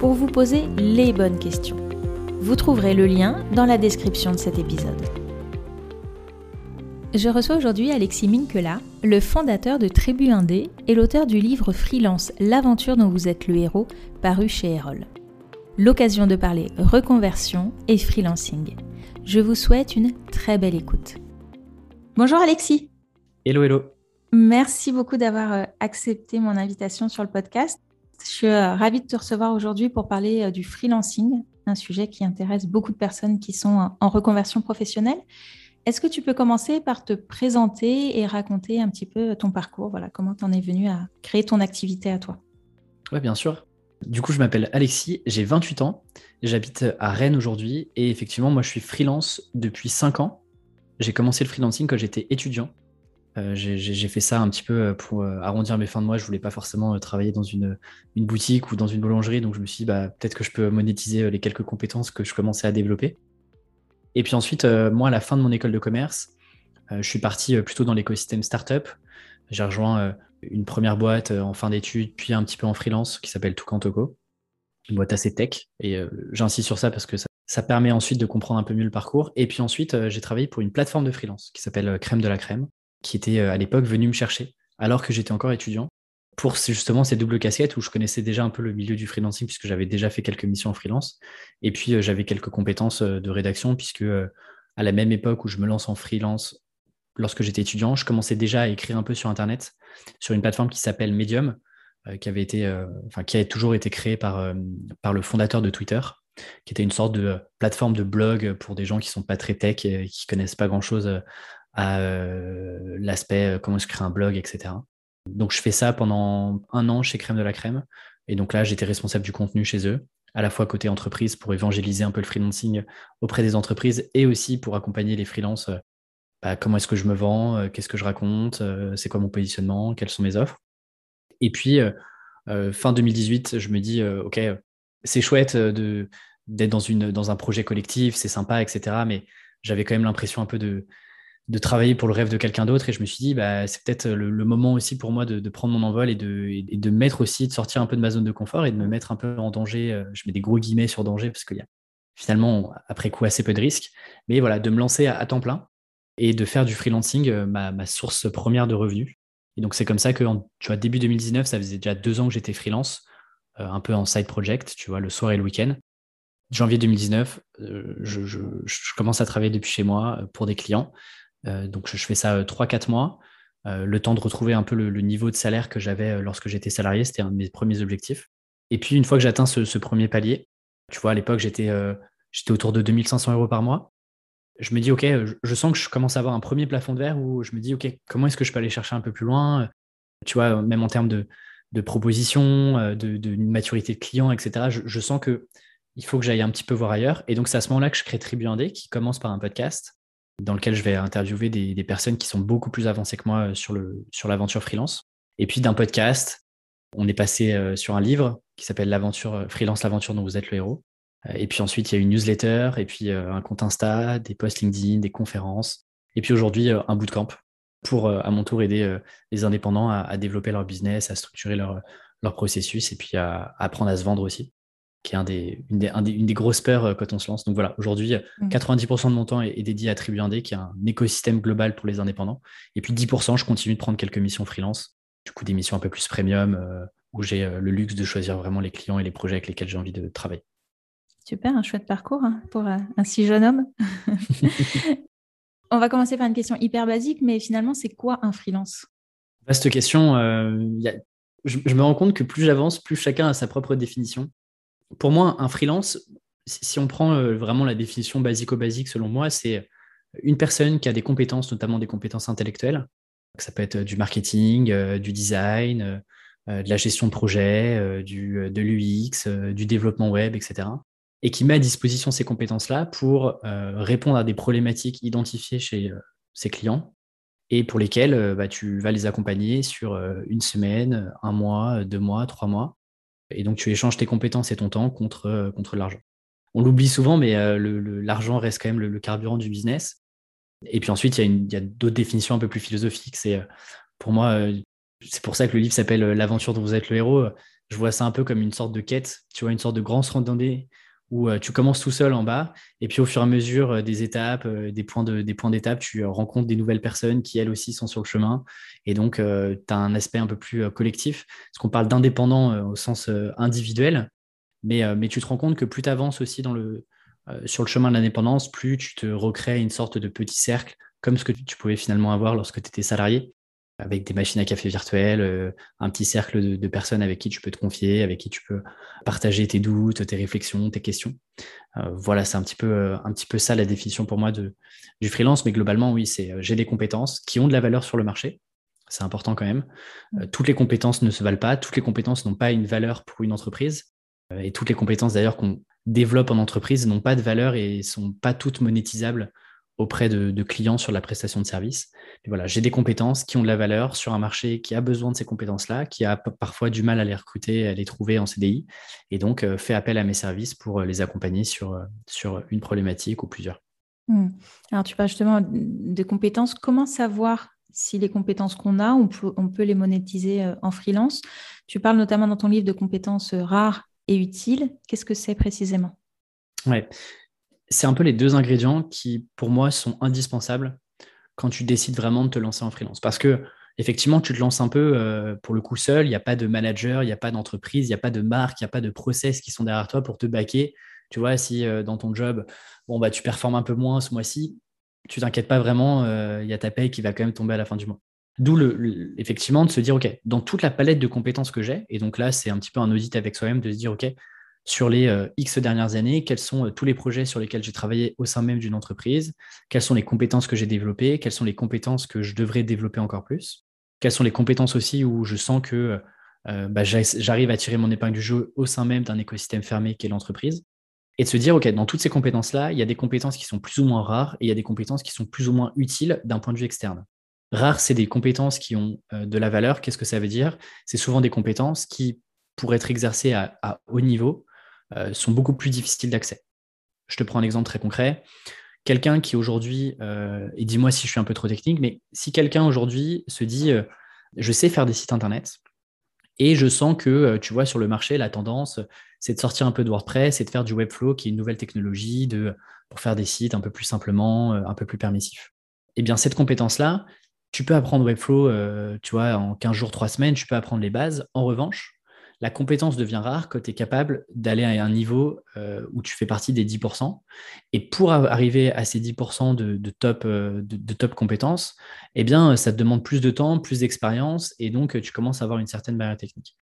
pour vous poser les bonnes questions. Vous trouverez le lien dans la description de cet épisode. Je reçois aujourd'hui Alexis Minkela, le fondateur de Tribu Indé et l'auteur du livre Freelance, l'aventure dont vous êtes le héros, paru chez Erol. L'occasion de parler reconversion et freelancing. Je vous souhaite une très belle écoute. Bonjour Alexis. Hello, hello. Merci beaucoup d'avoir euh, accepté mon invitation sur le podcast. Je suis euh, ravie de te recevoir aujourd'hui pour parler euh, du freelancing, un sujet qui intéresse beaucoup de personnes qui sont en reconversion professionnelle. Est-ce que tu peux commencer par te présenter et raconter un petit peu ton parcours? Voilà, comment tu en es venu à créer ton activité à toi? Oui, bien sûr. Du coup, je m'appelle Alexis, j'ai 28 ans, j'habite à Rennes aujourd'hui et effectivement, moi je suis freelance depuis 5 ans. J'ai commencé le freelancing quand j'étais étudiant. Euh, j'ai fait ça un petit peu euh, pour euh, arrondir mes fins de mois. Je voulais pas forcément travailler dans une, boutique ou dans une boulangerie, donc je me suis dit bah, peut-être que je peux monétiser les quelques compétences que je commençais à développer. Et puis ensuite, moi, à la fin de mon école de commerce, je suis parti plutôt dans l'écosystème startup. J'ai rejoint une première boîte en fin d'études, puis un petit peu en freelance qui s'appelle Toucantoko, une boîte assez tech. Et j'insiste sur ça parce que ça, permet ensuite de comprendre un peu mieux le parcours. Et puis ensuite, j'ai travaillé pour une plateforme de freelance qui s'appelle Crème de la Crème, qui était euh, à l'époque venu me chercher alors que j'étais encore étudiant pour justement ces doubles casquettes où je connaissais déjà un peu le milieu du freelancing puisque j'avais déjà fait quelques missions en freelance. Et puis euh, j'avais quelques compétences euh, de rédaction puisque à la même époque où je me lance en freelance lorsque j'étais étudiant, je commençais déjà à écrire un peu sur internet sur une plateforme qui s'appelle Medium qui avait été enfin qui a toujours été créée par par le fondateur de Twitter qui était une sorte de plateforme de blog pour des gens qui sont pas très tech et qui connaissent pas grand chose à euh, l'aspect euh, comment je crée un blog, etc. Donc je fais ça pendant un an chez Crème de la Crème. Et donc là, j'étais responsable du contenu chez eux, à la fois côté entreprise pour évangéliser un peu le freelancing auprès des entreprises et aussi pour accompagner les freelances. Euh, bah, comment est-ce que je me vends, qu'est-ce que je raconte, c'est quoi mon positionnement, quelles sont mes offres. Et puis, fin 2018, je me dis, OK, c'est chouette d'être dans, dans un projet collectif, c'est sympa, etc. Mais j'avais quand même l'impression un peu de, de travailler pour le rêve de quelqu'un d'autre. Et je me suis dit, bah, c'est peut-être le, moment aussi pour moi de, prendre mon envol et de, de mettre aussi, de sortir un peu de ma zone de confort et de me mettre un peu en danger. Euh, je mets des gros guillemets sur danger parce qu'il y a finalement, après coup, assez peu de risques. Mais voilà, de me lancer à, temps plein et de faire du freelancing euh, ma, source première de revenus. Et donc, c'est comme ça que, tu vois, début 2019, ça faisait déjà deux ans que j'étais freelance, euh, un peu en side project, tu vois, le soir et le week-end. Janvier 2019, je, commence à travailler depuis chez moi pour des clients. Euh, donc je fais ça 3-4 euh, mois, euh, le temps de retrouver un peu le, niveau de salaire que j'avais lorsque j'étais salarié, c'était un de mes premiers objectifs. Et puis une fois que j'atteins ce, premier palier, tu vois, à l'époque j'étais autour de 2500 euros par mois. Je me dis, OK, je, sens que je commence à avoir un premier plafond de verre où je me dis, OK, comment est-ce que je peux aller chercher un peu plus loin? Tu vois, même en termes de, de propositions, de, maturité de client, etc. Je, sens que il faut que j'aille un petit peu voir ailleurs. Et donc, c'est à ce moment-là que je crée Tribu Indé, qui commence par un podcast dans lequel je vais interviewer des, personnes qui sont beaucoup plus avancées que moi euh, sur, l'aventure freelance. Et puis d'un podcast, on est passé euh, sur un livre qui s'appelle L'aventure euh, freelance, l'aventure dont vous êtes le héros. Et puis ensuite, il y a une newsletter, et puis un compte Insta, des posts LinkedIn, des conférences. Et puis aujourd'hui, un bootcamp pour, à mon tour, aider les indépendants à, développer leur business, à structurer leur processus et puis à apprendre à se vendre aussi qui est un des, une, des, une, des, grosses peurs euh, quand on se lance. Donc voilà, aujourd'hui, 90% mmh. de mon temps est, dédié à Tribu Indé, qui est un écosystème global pour les indépendants. Et puis 10%, je continue de prendre quelques missions freelance, du coup des missions un peu plus premium, euh, où j'ai euh, le luxe de choisir vraiment les clients et les projets avec lesquels j'ai envie de travailler. Super, un chouette parcours hein, pour un si jeune homme. On va commencer par une question hyper basique, mais finalement, c'est quoi un freelance? Vaste question. je, me rends compte que plus j'avance, plus chacun a sa propre définition pour moi, un freelance, si on prend euh, vraiment la définition basico-basique, selon moi, c'est une personne qui a des compétences, notamment des compétences intellectuelles. Ça peut être du marketing, euh, du design, euh, de la gestion de projet, de l'UX, du développement web, etc. et qui met à disposition ces compétences-là pour répondre à des problématiques identifiées chez ses clients et pour lesquelles bah, tu vas les accompagner sur une semaine, un mois, deux mois, trois mois. Et donc, tu échanges tes compétences et ton temps contre, contre l'argent. On l'oublie souvent, mais l'argent reste quand même le, carburant du business. Et puis ensuite, il y a, d'autres définitions un peu plus philosophiques. C'est pour moi, c'est pour ça que le livre s'appelle L'aventure dont vous êtes le héros. Je vois ça un peu comme une sorte de quête, tu vois, une sorte de grand randonnée où tu commences tout seul en bas, et puis au fur et à mesure des étapes, des points des points d'étape, tu rencontres des nouvelles personnes qui elles aussi sont sur le chemin, et donc tu as un aspect un peu plus collectif, parce qu'on parle d'indépendant au sens individuel, mais, tu te rends compte que plus tu avances aussi sur le chemin de l'indépendance, plus tu te recrées une sorte de petit cercle, comme ce que tu pouvais finalement avoir lorsque tu étais salarié avec des machines à café virtuelles, euh, un petit cercle de, personnes avec qui tu peux te confier, avec qui tu peux partager tes doutes, tes réflexions, tes questions. Euh, voilà, c'est un petit peu euh, un petit peu ça la définition pour moi de, du freelance, mais globalement oui, c'est j'ai des compétences qui ont de la valeur sur le marché. C'est important quand même. toutes les compétences ne se valent pas, toutes les compétences n'ont pas une valeur pour une entreprise, et toutes les compétences d'ailleurs qu'on développe en entreprise n'ont pas de valeur et sont pas toutes monétisables auprès de, clients sur la prestation de service. voilà, j'ai des compétences qui ont de la valeur sur un marché qui a besoin de ces compétences-là, qui a parfois du mal à les recruter, à les trouver en CDI, et donc euh, fait appel à mes services pour euh, les accompagner sur, euh, sur une problématique ou plusieurs. Hmm. Alors tu parles justement des compétences. Comment savoir si les compétences qu'on a, on peut, on peut les monétiser en freelance? Tu parles notamment dans ton livre de compétences rares et utiles. Qu'est-ce que c'est précisément? Ouais, c'est un peu les deux ingrédients qui, pour moi, sont indispensables quand tu décides vraiment de te lancer en freelance. Parce que, effectivement, tu te lances un peu euh, pour le coup seul, il n'y a pas de manager, il n'y a pas d'entreprise, il n'y a pas de marque, il n'y a pas de process qui sont derrière toi pour te baquer. Tu vois, si euh, dans ton job, bon, bah, tu performes un peu moins ce mois-ci, tu t'inquiètes pas vraiment, euh, il y a ta paye qui va quand même tomber à la fin du mois. D'où effectivement de se dire, OK, dans toute la palette de compétences que j'ai, et donc là, c'est un petit peu un audit avec soi-même de se dire, OK, sur les euh, X dernières années, quels sont euh, tous les projets sur lesquels j'ai travaillé au sein même d'une entreprise, quelles sont les compétences que j'ai développées, quelles sont les compétences que je devrais développer encore plus, quelles sont les compétences aussi où je sens que euh, bah, j'arrive à tirer mon épingle du jeu au sein même d'un écosystème fermé qui est l'entreprise. Et de se dire, OK, dans toutes ces compétences-là, il y a des compétences qui sont plus ou moins rares et il y a des compétences qui sont plus ou moins utiles d'un point de vue externe. Rares, c'est des compétences qui ont de la valeur. Qu'est-ce que ça veut dire? C'est souvent des compétences qui, pour être exercées à haut niveau, euh, sont beaucoup plus difficiles d'accès. Je te prends un exemple très concret. Quelqu'un qui aujourd'hui, euh, et dis-moi si je suis un peu trop technique, mais si quelqu'un aujourd'hui se dit, euh, je sais faire des sites Internet, et je sens que, tu vois, sur le marché, la tendance, c'est de sortir un peu de WordPress et de faire du Webflow, qui est une nouvelle technologie pour faire des sites un peu plus simplement, un peu plus permissifs. Eh bien, cette compétence-là, tu peux apprendre Webflow, tu vois, en 15 jours, 3 semaines, tu peux apprendre les bases. En revanche, la compétence devient rare quand tu es capable d'aller à un niveau euh, où tu fais partie des 10%. Et pour arriver à ces 10% de, top, euh, de, top compétences, eh bien, ça te demande plus de temps, plus d'expérience, et donc tu commences à avoir une certaine barrière technique.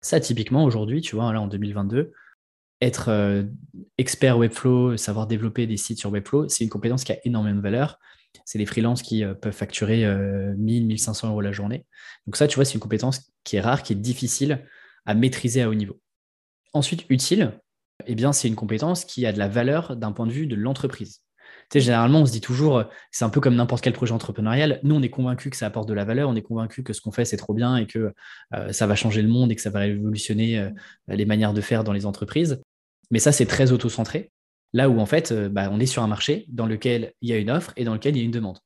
Ça, typiquement, aujourd'hui, tu vois, là, en 2022, être euh, expert Webflow, savoir développer des sites sur Webflow, c'est une compétence qui a énormément de valeur. C'est les freelances qui peuvent facturer 1000, 1500 euros la journée. Donc ça, tu vois, c'est une compétence qui est rare, qui est difficile à maîtriser à haut niveau. Ensuite, utile, eh bien, c'est une compétence qui a de la valeur d'un point de vue de l'entreprise. Tu généralement, on se dit toujours, c'est un peu comme n'importe quel projet entrepreneurial. Nous, on est convaincu que ça apporte de la valeur, on est convaincu que ce qu'on fait, c'est trop bien et que euh, ça va changer le monde et que ça va révolutionner euh, les manières de faire dans les entreprises. Mais ça, c'est très auto-centré. Là où, en fait, euh, bah, on est sur un marché dans lequel il y a une offre et dans lequel il y a une demande.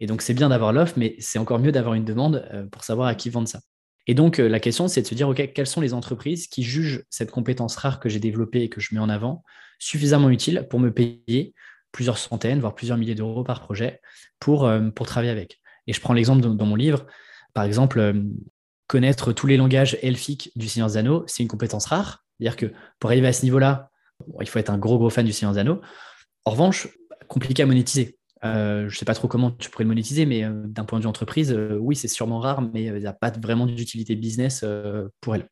Et donc, c'est bien d'avoir l'offre, mais c'est encore mieux d'avoir une demande pour savoir à qui vendre ça. Et donc, euh, la question, c'est de se dire, OK, quelles sont les entreprises qui jugent cette compétence rare que j'ai développée et que je mets en avant suffisamment utile pour me payer plusieurs centaines, voire plusieurs milliers d'euros par projet pour, euh, travailler avec. Et je prends l'exemple dans, mon livre, par exemple, euh, connaître tous les langages elfiques du Seigneur des c'est une compétence rare. C'est-à-dire que pour arriver à ce niveau-là, il faut être un gros, gros fan du Seigneur des. En revanche, compliqué à monétiser. Euh, je ne sais pas trop comment tu pourrais le monétiser, mais euh, d'un point de vue entreprise, euh, oui, c'est sûrement rare, mais il n'y a pas vraiment d'utilité business pour elle.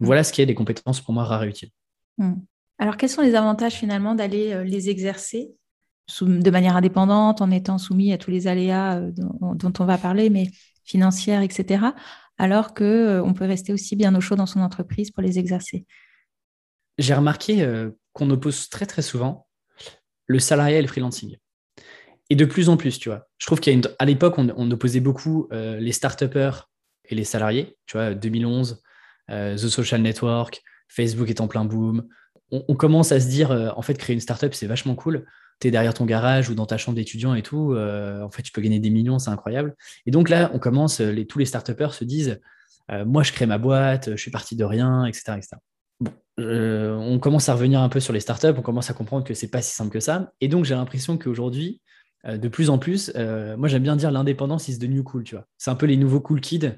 Mm. Voilà ce qui est des compétences pour moi rares et utiles. Mm. Alors, quels sont les avantages finalement d'aller les exercer de manière indépendante, en étant soumis à tous les aléas dont, on va parler, mais financières, etc., alors qu'on peut rester aussi bien au chaud dans son entreprise pour les exercer? J'ai remarqué qu'on oppose très très souvent le salariat et le freelancing. Et de plus en plus, tu vois. Je trouve qu'à l'époque, on, opposait beaucoup euh, les start-upers et les salariés. Tu vois, 2011, euh, The Social Network, Facebook est en plein boom. On, commence à se dire, euh, en fait, créer une start-up, c'est vachement cool. Tu es derrière ton garage ou dans ta chambre d'étudiant et tout. en fait, tu peux gagner des millions, c'est incroyable. Et donc là, on commence, tous les start-upers se disent, moi, je crée ma boîte, je suis parti de rien, etc. on commence à revenir un peu sur les startups, on commence à comprendre que c'est pas si simple que ça. Et donc, j'ai l'impression qu'aujourd'hui, de plus en plus, euh, moi j'aime bien dire l'indépendance is the new cool, tu vois. C'est un peu les nouveaux cool kids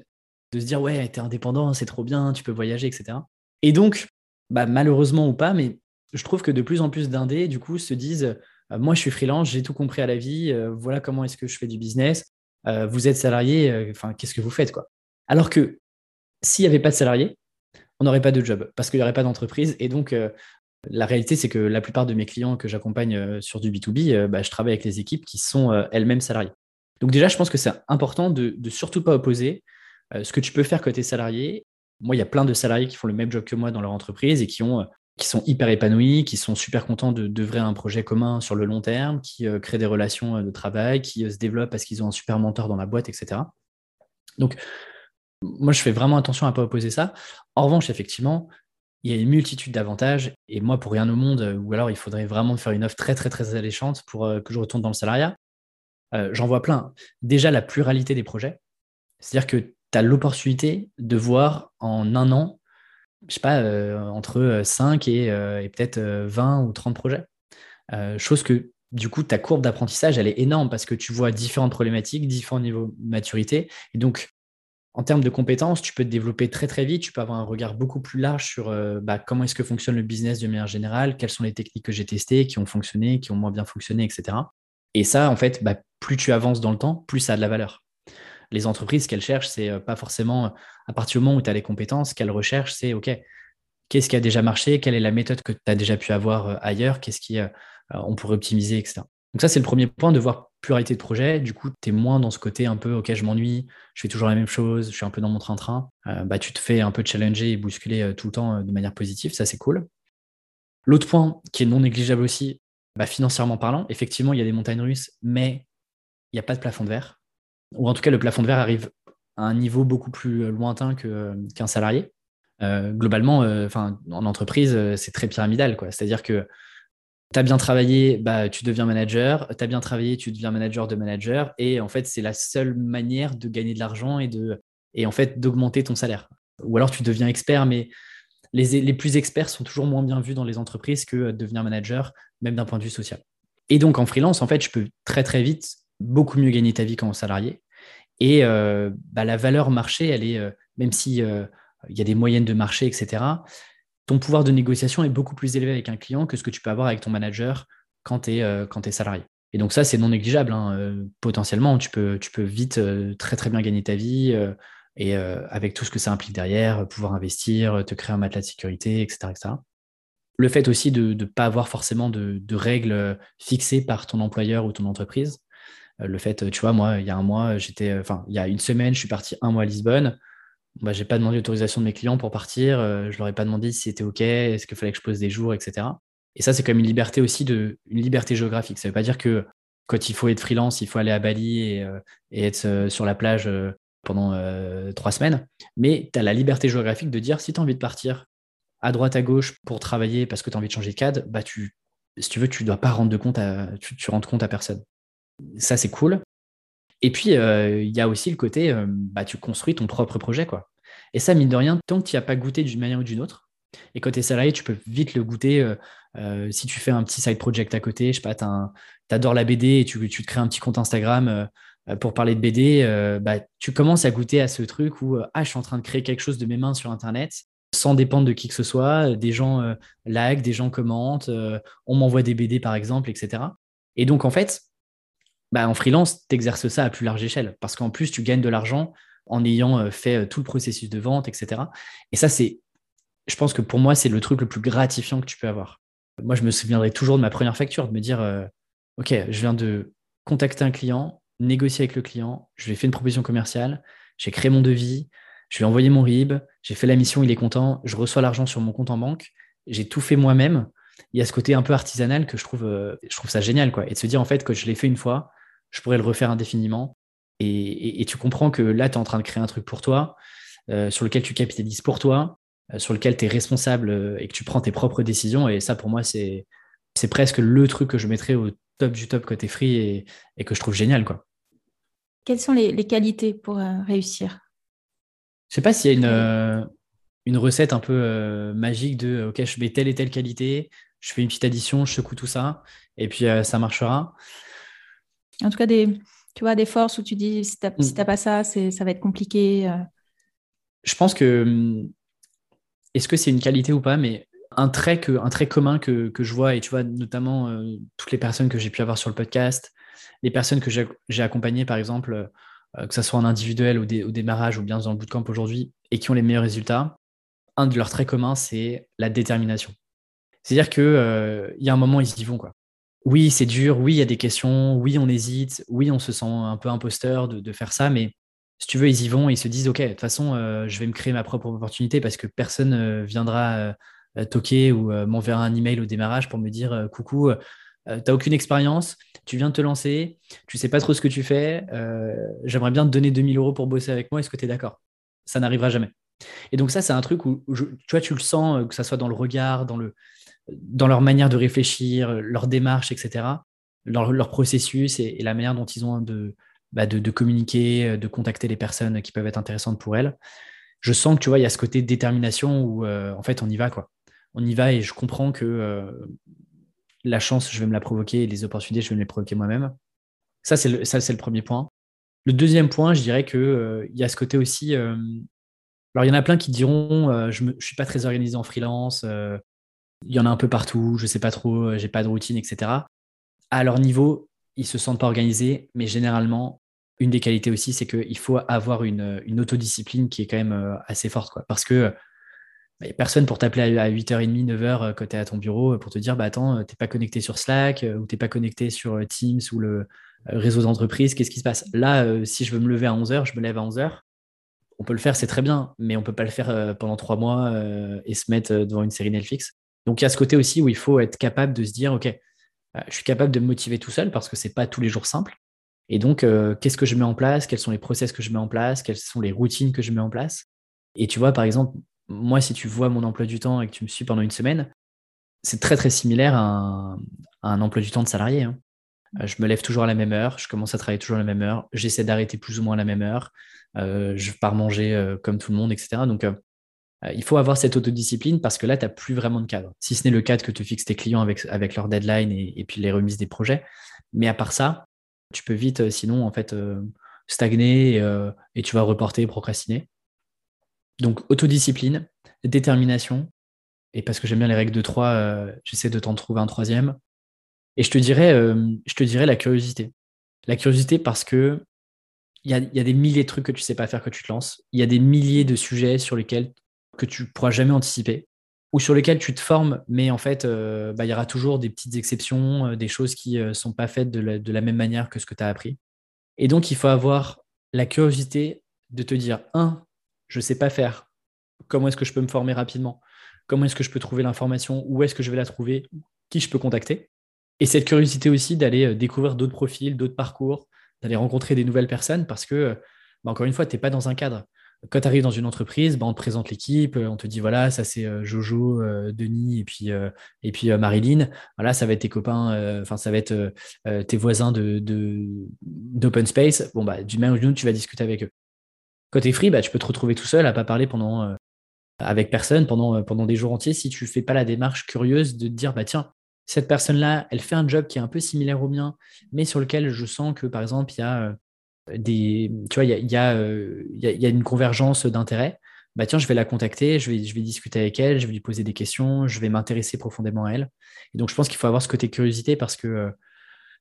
de se dire ouais, t'es indépendant, c'est trop bien, tu peux voyager, etc. Et donc, bah, malheureusement ou pas, mais je trouve que de plus en plus d'indés, du coup, se disent euh, moi je suis freelance, j'ai tout compris à la vie, voilà comment est-ce que je fais du business, vous êtes salarié, enfin, qu'est-ce que vous faites, quoi. Alors que s'il n'y avait pas de salarié, on n'aurait pas de job parce qu'il n'y aurait pas d'entreprise. Et donc, la réalité, c'est que la plupart de mes clients que j'accompagne euh, sur du B2B, euh, bah, je travaille avec les équipes qui sont euh, elles-mêmes salariées. Donc déjà, je pense que c'est important de, de surtout pas opposer ce que tu peux faire côté salarié. Moi, il y a plein de salariés qui font le même job que moi dans leur entreprise et qui, ont, qui sont hyper épanouis, qui sont super contents de d'œuvrer un projet commun sur le long terme, qui créent des relations de travail, qui se développent parce qu'ils ont un super mentor dans la boîte, etc. Donc, moi, je fais vraiment attention à ne pas opposer ça. En revanche, effectivement, il y a une multitude d'avantages. Et moi, pour rien au monde, euh, ou alors il faudrait vraiment faire une offre très, très, très alléchante pour euh, que je retourne dans le salariat. Euh, j'en vois plein. Déjà, la pluralité des projets. C'est-à-dire que tu as l'opportunité de voir en un an, je sais pas, entre 5 et, et peut-être 20 ou 30 projets. chose que, du coup, ta courbe d'apprentissage, elle est énorme parce que tu vois différentes problématiques, différents niveaux de maturité. Et donc, en termes de compétences, tu peux te développer très très vite, tu peux avoir un regard beaucoup plus large sur euh, bah, comment est-ce que fonctionne le business de manière générale, quelles sont les techniques que j'ai testées, qui ont fonctionné, qui ont moins bien fonctionné, etc. Et ça, en fait, bah, plus tu avances dans le temps, plus ça a de la valeur. Les entreprises, ce qu'elles cherchent, c'est euh, pas forcément à partir du moment où tu as les compétences, ce qu'elles recherchent, c'est OK, qu'est-ce qui a déjà marché, quelle est la méthode que tu as déjà pu avoir euh, ailleurs, qu'est-ce qui on pourrait optimiser, etc. Donc ça, c'est le premier point de voir pluralité de projets. Du coup, tu es moins dans ce côté un peu, OK, je m'ennuie, je fais toujours la même chose, je suis un peu dans mon train-train. Euh, bah, tu te fais un peu challenger et bousculer euh, tout le temps euh, de manière positive. Ça, c'est cool. L'autre point qui est non négligeable aussi, bah, financièrement parlant, effectivement, il y a des montagnes russes, mais il n'y a pas de plafond de verre. Ou en tout cas, le plafond de verre arrive à un niveau beaucoup plus lointain qu'un salarié. globalement, en entreprise, c'est très pyramidal. C'est-à-dire que tu as bien travaillé, bah, tu deviens manager. Tu as bien travaillé, tu deviens manager de manager. Et en fait, c'est la seule manière de gagner de l'argent et, de, et en fait d'augmenter ton salaire. Ou alors tu deviens expert, mais les, les, plus experts sont toujours moins bien vus dans les entreprises que devenir manager, même d'un point de vue social. Et donc en freelance, en fait, je peux très très vite beaucoup mieux gagner ta vie qu'en salarié. Et euh, bah, la valeur marché, elle est, euh, même si euh, il y a des moyennes de marché, etc., ton pouvoir de négociation est beaucoup plus élevé avec un client que ce que tu peux avoir avec ton manager quand tu es, euh, salarié. Et donc ça, c'est non négligeable. Hein. Euh, potentiellement, tu peux, tu peux vite euh, très très bien gagner ta vie et avec tout ce que ça implique derrière, pouvoir investir, te créer un matelas de sécurité, etc. Le fait aussi de ne pas avoir forcément de, de, règles fixées par ton employeur ou ton entreprise. Le fait, tu vois, moi, il y a un mois, j'étais, enfin, il y a une semaine, je suis parti un mois à Lisbonne bah, j'ai pas demandé l'autorisation de mes clients pour partir, euh, je leur ai pas demandé si c'était OK, est-ce qu'il fallait que je pose des jours, etc. Et ça, c'est comme une liberté aussi, de, une liberté géographique. Ça veut pas dire que quand il faut être freelance, il faut aller à Bali et, euh, être euh, sur la plage pendant trois semaines. Mais tu as la liberté géographique de dire si tu as envie de partir à droite, à gauche pour travailler parce que tu as envie de changer de cadre, bah tu, si tu veux, tu dois pas rendre de compte tu rends compte à personne. Ça, c'est cool. Et puis, euh, il y a aussi le côté, euh, bah, tu construis ton propre projet. quoi. Et ça, mine de rien, tant que tu n'y as pas goûté d'une manière ou d'une autre, et quand tu es salarié, tu peux vite le goûter. Euh, si tu fais un petit side project à côté, je sais pas, tu adores la BD et tu, tu, te crées un petit compte Instagram pour parler de BD, bah, tu commences à goûter à ce truc où ah, je suis en train de créer quelque chose de mes mains sur Internet sans dépendre de qui que ce soit. Des gens like, des gens commentent, on m'envoie des BD par exemple, etc. Et donc, en fait, bah, en freelance, tu exerces ça à plus large échelle parce qu'en plus, tu gagnes de l'argent en ayant euh, fait euh, tout le processus de vente, etc. Et ça, c'est, je pense que pour moi, c'est le truc le plus gratifiant que tu peux avoir. Moi, je me souviendrai toujours de ma première facture, de me dire, euh, OK, je viens de contacter un client, négocier avec le client, je lui ai fait une proposition commerciale, j'ai créé mon devis, je lui ai envoyé mon RIB, j'ai fait la mission, il est content, je reçois l'argent sur mon compte en banque, j'ai tout fait moi-même. il y a ce côté un peu artisanal que je trouve, je trouve ça génial, quoi. Et de se dire, en fait, que je l'ai fait une fois, je pourrais le refaire indéfiniment. Et, tu comprends que là, tu es en train de créer un truc pour toi, sur lequel tu capitalises pour toi, sur lequel tu es responsable et que tu prends tes propres décisions. Et ça, pour moi, c'est presque le truc que je mettrais au top du top côté free et, et que je trouve génial, quoi. Quelles sont les, qualités pour euh, réussir? Je sais pas s'il y a une, euh, une recette un peu euh, magique de OK, je mets telle et telle qualité, je fais une petite addition, je secoue tout ça, et puis ça marchera. En tout cas, des, tu vois, des forces où tu dis si tu n'as mm. pas ça, ça va être compliqué. Je pense que. Hum, est-ce que c'est une qualité ou pas Mais un trait, que, un trait commun que, que je vois, et tu vois, notamment toutes les personnes que j'ai pu avoir sur le podcast, les personnes que j'ai accompagnées, par exemple, euh, que ce soit en individuel ou au démarrage ou bien dans le bootcamp aujourd'hui, et qui ont les meilleurs résultats, un de leurs traits communs, c'est la détermination. C'est-à-dire qu'il euh, y a un moment, ils y vont. Quoi. Oui, c'est dur, oui, il y a des questions, oui, on hésite, oui, on se sent un peu imposteur de, faire ça, mais si tu veux, ils y vont ils se disent, OK, de toute façon, euh, je vais me créer ma propre opportunité parce que personne viendra toquer ou m'enverra un email au démarrage pour me dire, coucou, tu n'as aucune expérience, tu viens de te lancer, tu sais pas trop ce que tu fais, euh, j'aimerais bien te donner 2000 euros pour bosser avec moi, est-ce que tu es d'accord? Ça n'arrivera jamais. Et donc ça, c'est un truc où, tu vois, tu le sens, euh, que ça soit dans le regard, dans, le, dans leur manière de réfléchir, leur démarche, etc., leur, processus et, la manière dont ils ont bah, de, de, communiquer, euh, de contacter les personnes qui peuvent être intéressantes pour elles. Je sens que tu vois, il y a ce côté détermination où en fait on y va quoi. On y va et je comprends que la chance, je vais me la provoquer et les opportunités, je vais me les provoquer moi-même. Ça, c'est le, le premier point. Le deuxième point, je dirais qu'il euh, y a ce côté aussi. Euh, alors, il y en a plein qui diront euh, Je ne suis pas très organisé en freelance, il y en a un peu partout, je ne sais pas trop, j'ai pas de routine, etc. À leur niveau, ils se sentent pas organisés, mais généralement, une des qualités aussi, c'est qu'il faut avoir une, une, autodiscipline qui est quand même assez forte. Parce que n'y a personne pour t'appeler à 8h30, 9h quand tu es à ton bureau euh, pour te dire bah attends, euh, tu n'es pas connecté sur Slack euh, ou tu n'es pas connecté sur Teams ou le réseau d'entreprise, qu'est-ce qui se passe? Là, si je veux me lever à 11h, je me lève à 11h. On peut le faire, c'est très bien, mais on ne peut pas le faire pendant trois mois et se mettre devant une série Netflix. Donc il y a ce côté aussi où il faut être capable de se dire ok, je suis capable de me motiver tout seul parce que ce n'est pas tous les jours simple. Et donc, qu'est-ce que je mets en place? Quels sont les process que je mets en place? Quelles sont les routines que je mets en place? Et tu vois, par exemple, moi, si tu vois mon emploi du temps et que tu me suis pendant une semaine, c'est très très similaire à un, emploi du temps de salarié. Hein. Euh, je me lève toujours à la même heure, je commence à travailler toujours à la même heure, j'essaie d'arrêter plus ou moins à la même heure, euh, je pars manger euh, comme tout le monde, etc. Donc, il faut avoir cette autodiscipline parce que là, tu n'as plus vraiment de cadre. Si ce n'est le cadre que te fixent tes clients avec, avec leur deadline et, puis les remises des projets. Mais à part ça, tu peux vite, sinon, en fait, stagner et, tu vas reporter, procrastiner. Donc, autodiscipline, détermination. Et parce que j'aime bien les règles de trois, euh, j'essaie de t'en trouver un troisième. Et je te dirais, euh, je te dirais la curiosité. La curiosité parce que il y a, des milliers de trucs que tu sais pas faire que tu te lances. Il y a des milliers de sujets sur lesquels que tu pourras jamais anticiper ou sur lesquels tu te formes, mais en fait, euh, bah, il y aura toujours des petites exceptions, des choses qui ne sont pas faites de la, même manière que ce que tu as appris. Et donc, il faut avoir la curiosité de te dire, un, je ne sais pas faire, comment est-ce que je peux me former rapidement? Comment est-ce que je peux trouver l'information? Où est-ce que je vais la trouver? Qui je peux contacter? Et cette curiosité aussi d'aller euh, découvrir d'autres profils, d'autres parcours, d'aller rencontrer des nouvelles personnes parce que, euh, bah, encore une fois, tu n'es pas dans un cadre. Quand tu arrives dans une entreprise, bah, on te présente l'équipe, euh, on te dit voilà, ça c'est Jojo, Denis et puis, et puis Marilyn. Voilà, ça va être tes copains, enfin, ça va être tes voisins d'open de, space. Bon, bah, du même ou tu vas discuter avec eux. Quand free, bah, tu peux te retrouver tout seul à pas parler pendant, euh, avec personne pendant, euh, pendant des jours entiers si tu fais pas la démarche curieuse de te dire bah tiens, cette personne-là, elle fait un job qui est un peu similaire au mien, mais sur lequel je sens que par exemple, il y a euh, Tu vois, il y a, une convergence d'intérêts. Bah tiens, je vais la contacter, je vais, discuter avec elle, je vais lui poser des questions, je vais m'intéresser profondément à elle. Et donc, je pense qu'il faut avoir ce côté curiosité parce que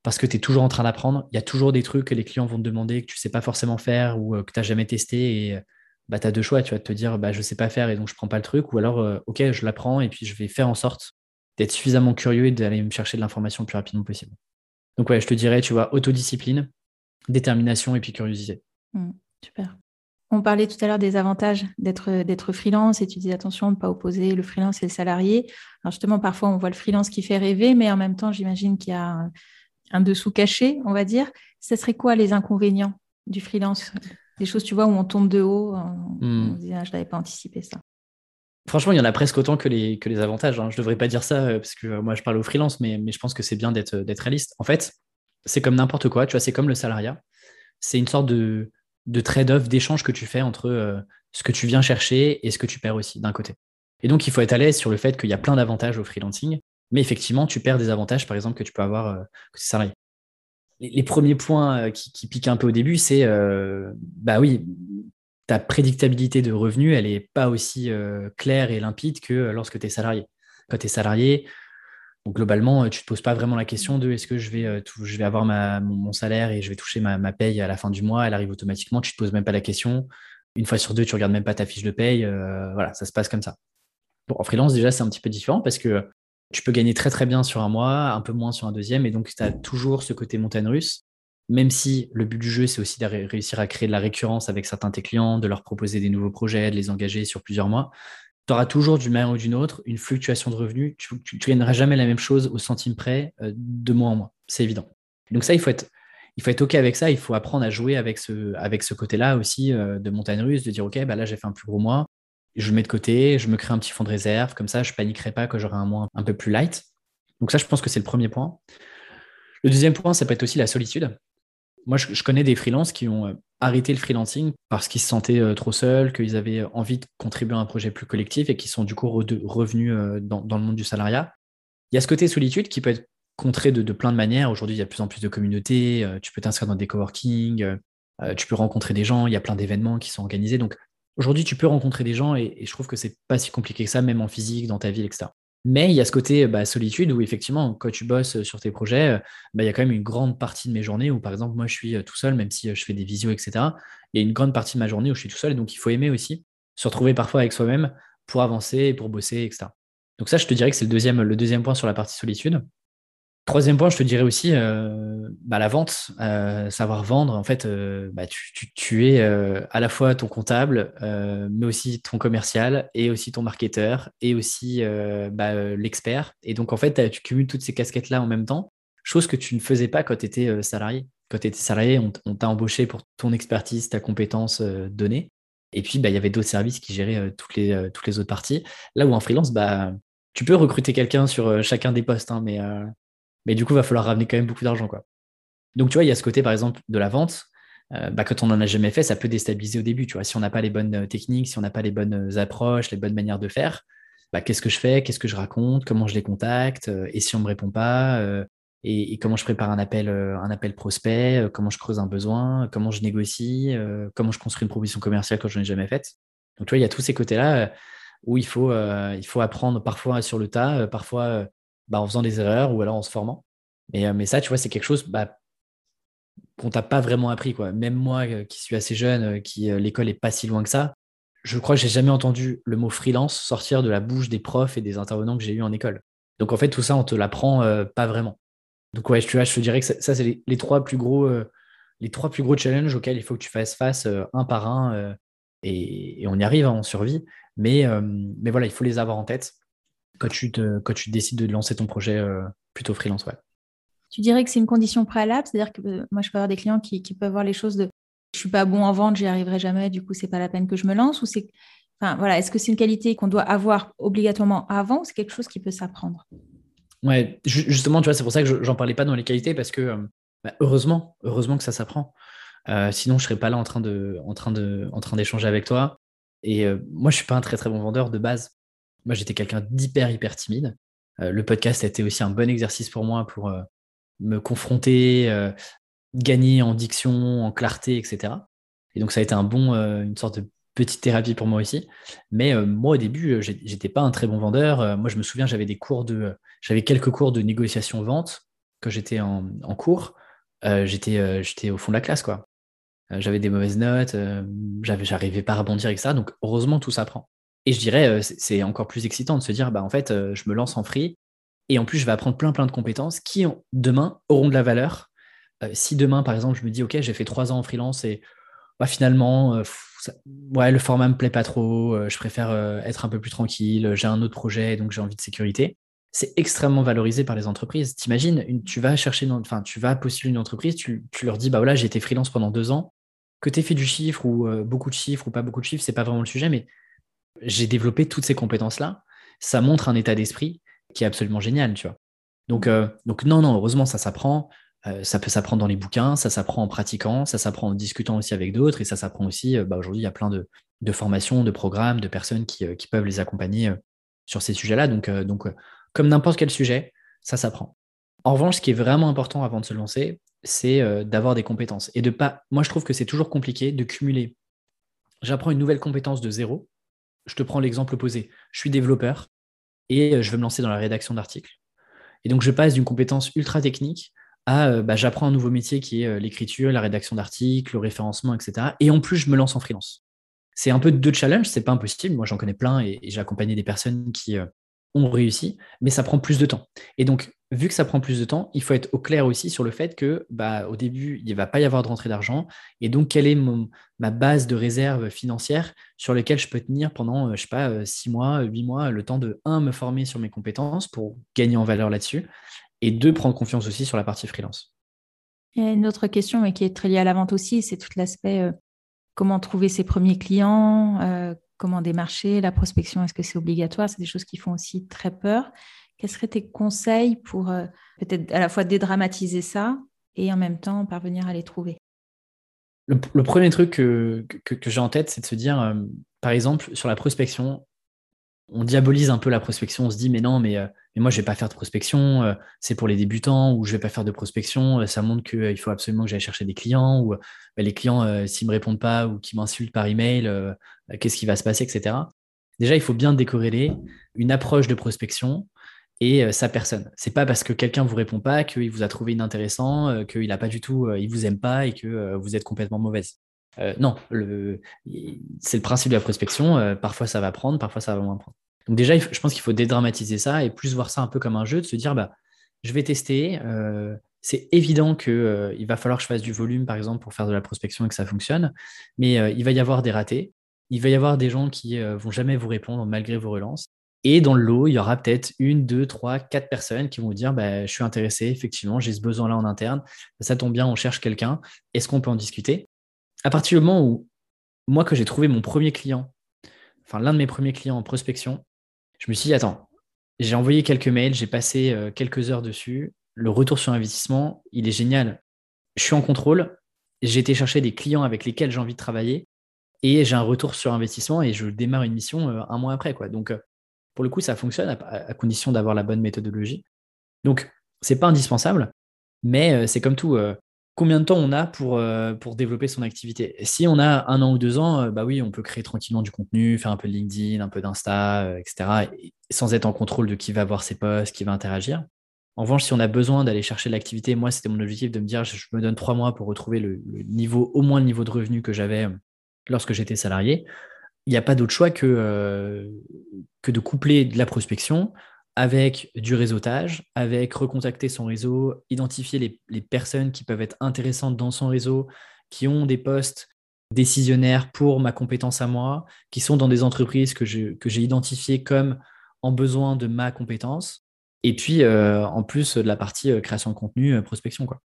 parce que tu es toujours en train d'apprendre. Il y a toujours des trucs que les clients vont te demander que tu ne sais pas forcément faire ou euh, que tu n'as jamais testé. Et euh, bah, tu as deux choix. Tu vas te dire, bah, je ne sais pas faire et donc je ne prends pas le truc. Ou alors, euh, OK, je l'apprends et puis je vais faire en sorte d'être suffisamment curieux et d'aller me chercher de l'information le plus rapidement possible. Donc, ouais, je te dirais, tu vois, autodiscipline, détermination et puis curiosité. Mmh, super. On parlait tout à l'heure des avantages d'être, freelance et tu disais attention de ne pas opposer le freelance et le salarié. Alors justement, parfois on voit le freelance qui fait rêver, mais en même temps, j'imagine qu'il y a un, dessous caché, on va dire. Ce serait quoi les inconvénients du freelance? Des choses, tu vois, où on tombe de haut, on, hmm. dit ah, je n'avais pas anticipé ça. Franchement, il y en a presque autant que les, que les avantages. Hein. Je ne devrais pas dire ça euh, parce que euh, moi, je parle au freelance, mais, mais je pense que c'est bien d'être réaliste. En fait, c'est comme n'importe quoi, tu vois, c'est comme le salariat. C'est une sorte de, de trade-off, d'échange que tu fais entre euh, ce que tu viens chercher et ce que tu perds aussi d'un côté. Et donc, il faut être à l'aise sur le fait qu'il y a plein d'avantages au freelancing, mais effectivement, tu perds des avantages, par exemple, que tu peux avoir euh, tu salarié. Les, premiers points euh, qui, piquent un peu au début, c'est, bah oui, ta prédictabilité de revenus, elle n'est pas aussi claire et limpide que lorsque tu es salarié. Quand tu es salarié, donc globalement, euh, tu ne te poses pas vraiment la question de est-ce que je vais, euh, avoir mon, salaire et je vais toucher ma, paye à la fin du mois, elle arrive automatiquement, tu ne te poses même pas la question. Une fois sur deux, tu ne regardes même pas ta fiche de paye. Euh, voilà, ça se passe comme ça. en freelance, déjà, c'est un petit peu différent parce que tu peux gagner très très bien sur un mois, un peu moins sur un deuxième, et donc tu as toujours ce côté montagne russe. Même si le but du jeu, c'est aussi de réussir à créer de la récurrence avec certains de tes clients, de leur proposer des nouveaux projets, de les engager sur plusieurs mois tu auras toujours d'une manière ou d'une autre une fluctuation de revenus. Tu, ne gagneras jamais la même chose au centime près euh, de mois en mois. C'est évident. Donc ça, il faut être, il faut être OK avec ça. Il faut apprendre à jouer avec ce, côté-là aussi euh, de montagne russe, de dire OK, bah là, j'ai fait un plus gros mois. Je le mets de côté, je me crée un petit fonds de réserve. Comme ça, je paniquerai pas quand j'aurai un mois un peu plus light. Donc ça, je pense que c'est le premier point. Le deuxième point, ça peut être aussi la solitude. Moi, je, connais des freelances qui ont euh, arrêté le freelancing parce qu'ils se sentaient euh, trop seuls, qu'ils avaient envie de contribuer à un projet plus collectif et qui sont du coup revenus euh, dans, le monde du salariat. Il y a ce côté solitude qui peut être contré de, plein de manières. Aujourd'hui, il y a plus en plus de communautés, tu peux t'inscrire dans des coworking, tu peux rencontrer des gens, il y a plein d'événements qui sont organisés. Donc aujourd'hui, tu peux rencontrer des gens et, et je trouve que c'est pas si compliqué que ça, même en physique, dans ta ville, etc. Mais il y a ce côté bah, solitude où effectivement, quand tu bosses sur tes projets, bah, il y a quand même une grande partie de mes journées où, par exemple, moi, je suis tout seul, même si je fais des visios, etc. Il y a une grande partie de ma journée où je suis tout seul. Et donc, il faut aimer aussi se retrouver parfois avec soi-même pour avancer, pour bosser, etc. Donc ça, je te dirais que c'est le deuxième, le deuxième point sur la partie solitude. Troisième point, je te dirais aussi euh, bah, la vente, euh, savoir vendre. En fait, euh, bah, tu, es à la fois ton comptable, mais aussi ton commercial, et aussi ton marketeur, et aussi bah, l'expert. Et donc, en fait, tu cumules toutes ces casquettes-là en même temps, chose que tu ne faisais pas quand tu étais salarié. Quand tu étais salarié, on, t'a embauché pour ton expertise, ta compétence donnée. Et puis, il y avait d'autres services qui géraient toutes, les, autres parties. Là où en freelance, tu peux recruter quelqu'un sur chacun des postes, hein, mais mais du coup, il va falloir ramener quand même beaucoup d'argent. Donc, tu vois, il y a ce côté, par exemple, de la vente. Euh, bah, quand on n'en a jamais fait, ça peut déstabiliser au début. Tu vois, si on n'a pas les bonnes euh, techniques, si on n'a pas les bonnes euh, approches, les bonnes manières de faire, bah, qu'est-ce que je fais, qu'est-ce que je raconte, comment je les contacte, et si on ne me répond pas, et, comment je prépare un appel, un appel prospect, comment je creuse un besoin, comment je négocie, comment je construis une proposition commerciale quand je n'en ai jamais faite? Donc, tu vois, il y a tous ces côtés-là où il faut, il faut apprendre parfois sur le tas, parfois bah, en faisant des erreurs ou alors en se formant. Mais, euh, mais ça, tu vois, c'est quelque chose bah, qu'on t'a pas vraiment appris. Quoi. Même moi, euh, qui suis assez jeune, euh, qui l'école est pas si loin que ça, je crois que j'ai jamais entendu le mot freelance sortir de la bouche des profs et des intervenants que j'ai eu en école. Donc en fait, tout ça, on te l'apprend pas vraiment. Donc ouais, je te dirais que ça, c'est les, trois plus gros, les trois plus gros challenges auxquels il faut que tu fasses face un par un. Et, on y arrive, hein, on survit. Mais, mais voilà, il faut les avoir en tête quand tu, te, quand tu décides de lancer ton projet euh, plutôt freelance. Ouais. Tu dirais que c'est une condition préalable, c'est-à-dire que euh, moi je peux avoir des clients qui, peuvent voir les choses de je suis pas bon en vente, j'y arriverai jamais, du coup c'est pas la peine que je me lance ou c'est enfin voilà, est-ce que c'est une qualité qu'on doit avoir obligatoirement avant ou c'est quelque chose qui peut s'apprendre? Ouais, justement, tu vois, c'est pour ça que j'en parlais pas dans les qualités parce que euh, bah, heureusement, heureusement que ça s'apprend. sinon, je serais pas là en train de, en train de, en train d'échanger avec toi. Et moi, je suis pas un très très bon vendeur de base. Moi, j'étais quelqu'un d'hyper, hyper timide. Euh, le podcast a été aussi un bon exercice pour moi pour euh, me confronter, euh, gagner en diction, en clarté, etc. Et donc, ça a été un bon, une sorte de petite thérapie pour moi aussi. Mais moi, au début, j'étais pas un très bon vendeur. moi, je me souviens, j'avais des cours de, j'avais quelques cours de négociation vente quand j'étais en, cours. j'étais, j'étais au fond de la classe, quoi. j'avais des mauvaises notes, j'avais, j'arrivais pas à rebondir, etc. Donc, heureusement, tout s'apprend. Et je dirais, euh, c'est encore plus excitant de se dire, bah, en fait, euh, je me lance en free et en plus, je vais apprendre plein, plein de compétences qui, demain, auront de la valeur. Euh, si demain, par exemple, je me dis, OK, j'ai fait trois ans en freelance et bah, finalement, ouais, le format me plaît pas trop, je préfère être un peu plus tranquille, j'ai un autre projet, donc j'ai envie de sécurité. C'est extrêmement valorisé par les entreprises. T'imagines, tu vas chercher, enfin, tu vas postuler une entreprise, tu, leur dis, bah voilà, j'ai été freelance pendant deux ans, que tu aies fait du chiffre ou beaucoup de chiffres ou pas beaucoup de chiffres, c'est pas vraiment le sujet, mais j'ai développé toutes ces compétences-là. Ça montre un état d'esprit qui est absolument génial, tu vois. Donc, mmh. donc non, non, heureusement, ça s'apprend. Euh, ça peut s'apprendre dans les bouquins, ça s'apprend en pratiquant, ça s'apprend en discutant aussi avec d'autres, et ça s'apprend aussi, euh, bah, aujourd'hui, il y a plein de, formations, de programmes, de personnes qui, euh, peuvent les accompagner sur ces sujets-là. Donc, donc comme n'importe quel sujet, ça s'apprend. En revanche, ce qui est vraiment important avant de se lancer, c'est d'avoir des compétences. Et de pas. Moi, je trouve que c'est toujours compliqué de cumuler. J'apprends une nouvelle compétence de zéro. Je te prends l'exemple opposé. Je suis développeur et je veux me lancer dans la rédaction d'articles. Et donc, je passe d'une compétence ultra technique euh, bah, j'apprends un nouveau métier qui est euh, l'écriture, la rédaction d'articles, le référencement, etc. Et en plus, je me lance en freelance. C'est un peu deux challenges, c'est pas impossible. Moi, j'en connais plein et, j'ai accompagné des personnes qui euh, ont réussi, mais ça prend plus de temps. Et donc, vu que ça prend plus de temps, il faut être au clair aussi sur le fait que, bah, au début, il ne va pas y avoir de rentrée d'argent. Et donc, quelle est ma base de réserve financière sur laquelle je peux tenir pendant, je sais pas, six mois, huit mois, le temps de, un, me former sur mes compétences pour gagner en valeur là-dessus, et deux, prendre confiance aussi sur la partie freelance. Il y a une autre question, mais qui est très liée à la vente aussi, c'est tout l'aspect euh, comment trouver ses premiers clients, euh, comment démarcher, la prospection, est-ce que c'est obligatoire? C'est des choses qui font aussi très peur. Quels seraient tes conseils pour euh, peut-être à la fois dédramatiser ça et en même temps parvenir à les trouver? Le, premier truc que, j'ai en tête, c'est de se dire, par exemple, sur la prospection, on diabolise un peu la prospection, on se dit mais non, mais, euh, moi je vais pas faire de prospection, euh, c'est pour les débutants, ou je vais pas faire de prospection, euh, ça montre qu'il faut absolument que j'aille chercher des clients, ou bah, les clients, s'ils me répondent pas ou qu'ils m'insultent par email, bah, qu'est-ce qui va se passer, etc. Déjà, il faut bien décorréler une approche de prospection et sa personne. C'est pas parce que quelqu'un vous répond pas qu'il vous a trouvé inintéressant, qu'il a pas du tout, il vous aime pas et que vous êtes complètement mauvaise. Euh, non, c'est le principe de la prospection. Euh, parfois, ça va prendre, parfois, ça va moins prendre. Donc déjà, je pense qu'il faut dédramatiser ça et plus voir ça un peu comme un jeu, de se dire, bah, je vais tester. Euh, c'est évident qu'il va falloir que je fasse du volume, par exemple, pour faire de la prospection et que ça fonctionne. Mais il va y avoir des ratés. Il va y avoir des gens qui vont jamais vous répondre malgré vos relances. Et dans le lot, il y aura peut-être une, deux, trois, quatre personnes qui vont vous dire bah, Je suis intéressé, effectivement, j'ai ce besoin-là en interne. Ça tombe bien, on cherche quelqu'un. Est-ce qu'on peut en discuter? À partir du moment où, moi, que j'ai trouvé mon premier client, enfin l'un de mes premiers clients en prospection, je me suis dit, attends, j'ai envoyé quelques mails, j'ai passé euh, quelques heures dessus. Le retour sur investissement, il est génial. Je suis en contrôle. J'ai été chercher des clients avec lesquels j'ai envie de travailler et j'ai un retour sur investissement et je démarre une mission euh, un mois après. Donc, euh, pour le coup, ça fonctionne à, condition d'avoir la bonne méthodologie. Donc, c'est pas indispensable, mais c'est comme tout combien de temps on a pour, euh, pour développer son activité? si on a un an ou deux ans, euh, bah oui, on peut créer tranquillement du contenu, faire un peu de LinkedIn, un peu d'Insta, euh, etc., sans être en contrôle de qui va voir ses posts, qui va interagir. En revanche, si on a besoin d'aller chercher l'activité, moi, c'était mon objectif de me dire, je, me donne trois mois pour retrouver le, niveau, au moins le niveau de revenu que j'avais lorsque j'étais salarié. Il n'y a pas d'autre choix que, que de coupler de la prospection avec du réseautage, avec recontacter son réseau, identifier les, personnes qui peuvent être intéressantes dans son réseau, qui ont des postes décisionnaires pour ma compétence à moi, qui sont dans des entreprises que, j'ai identifiées comme en besoin de ma compétence, et puis euh, en plus de la partie euh, création de contenu, euh, prospection. Quoi.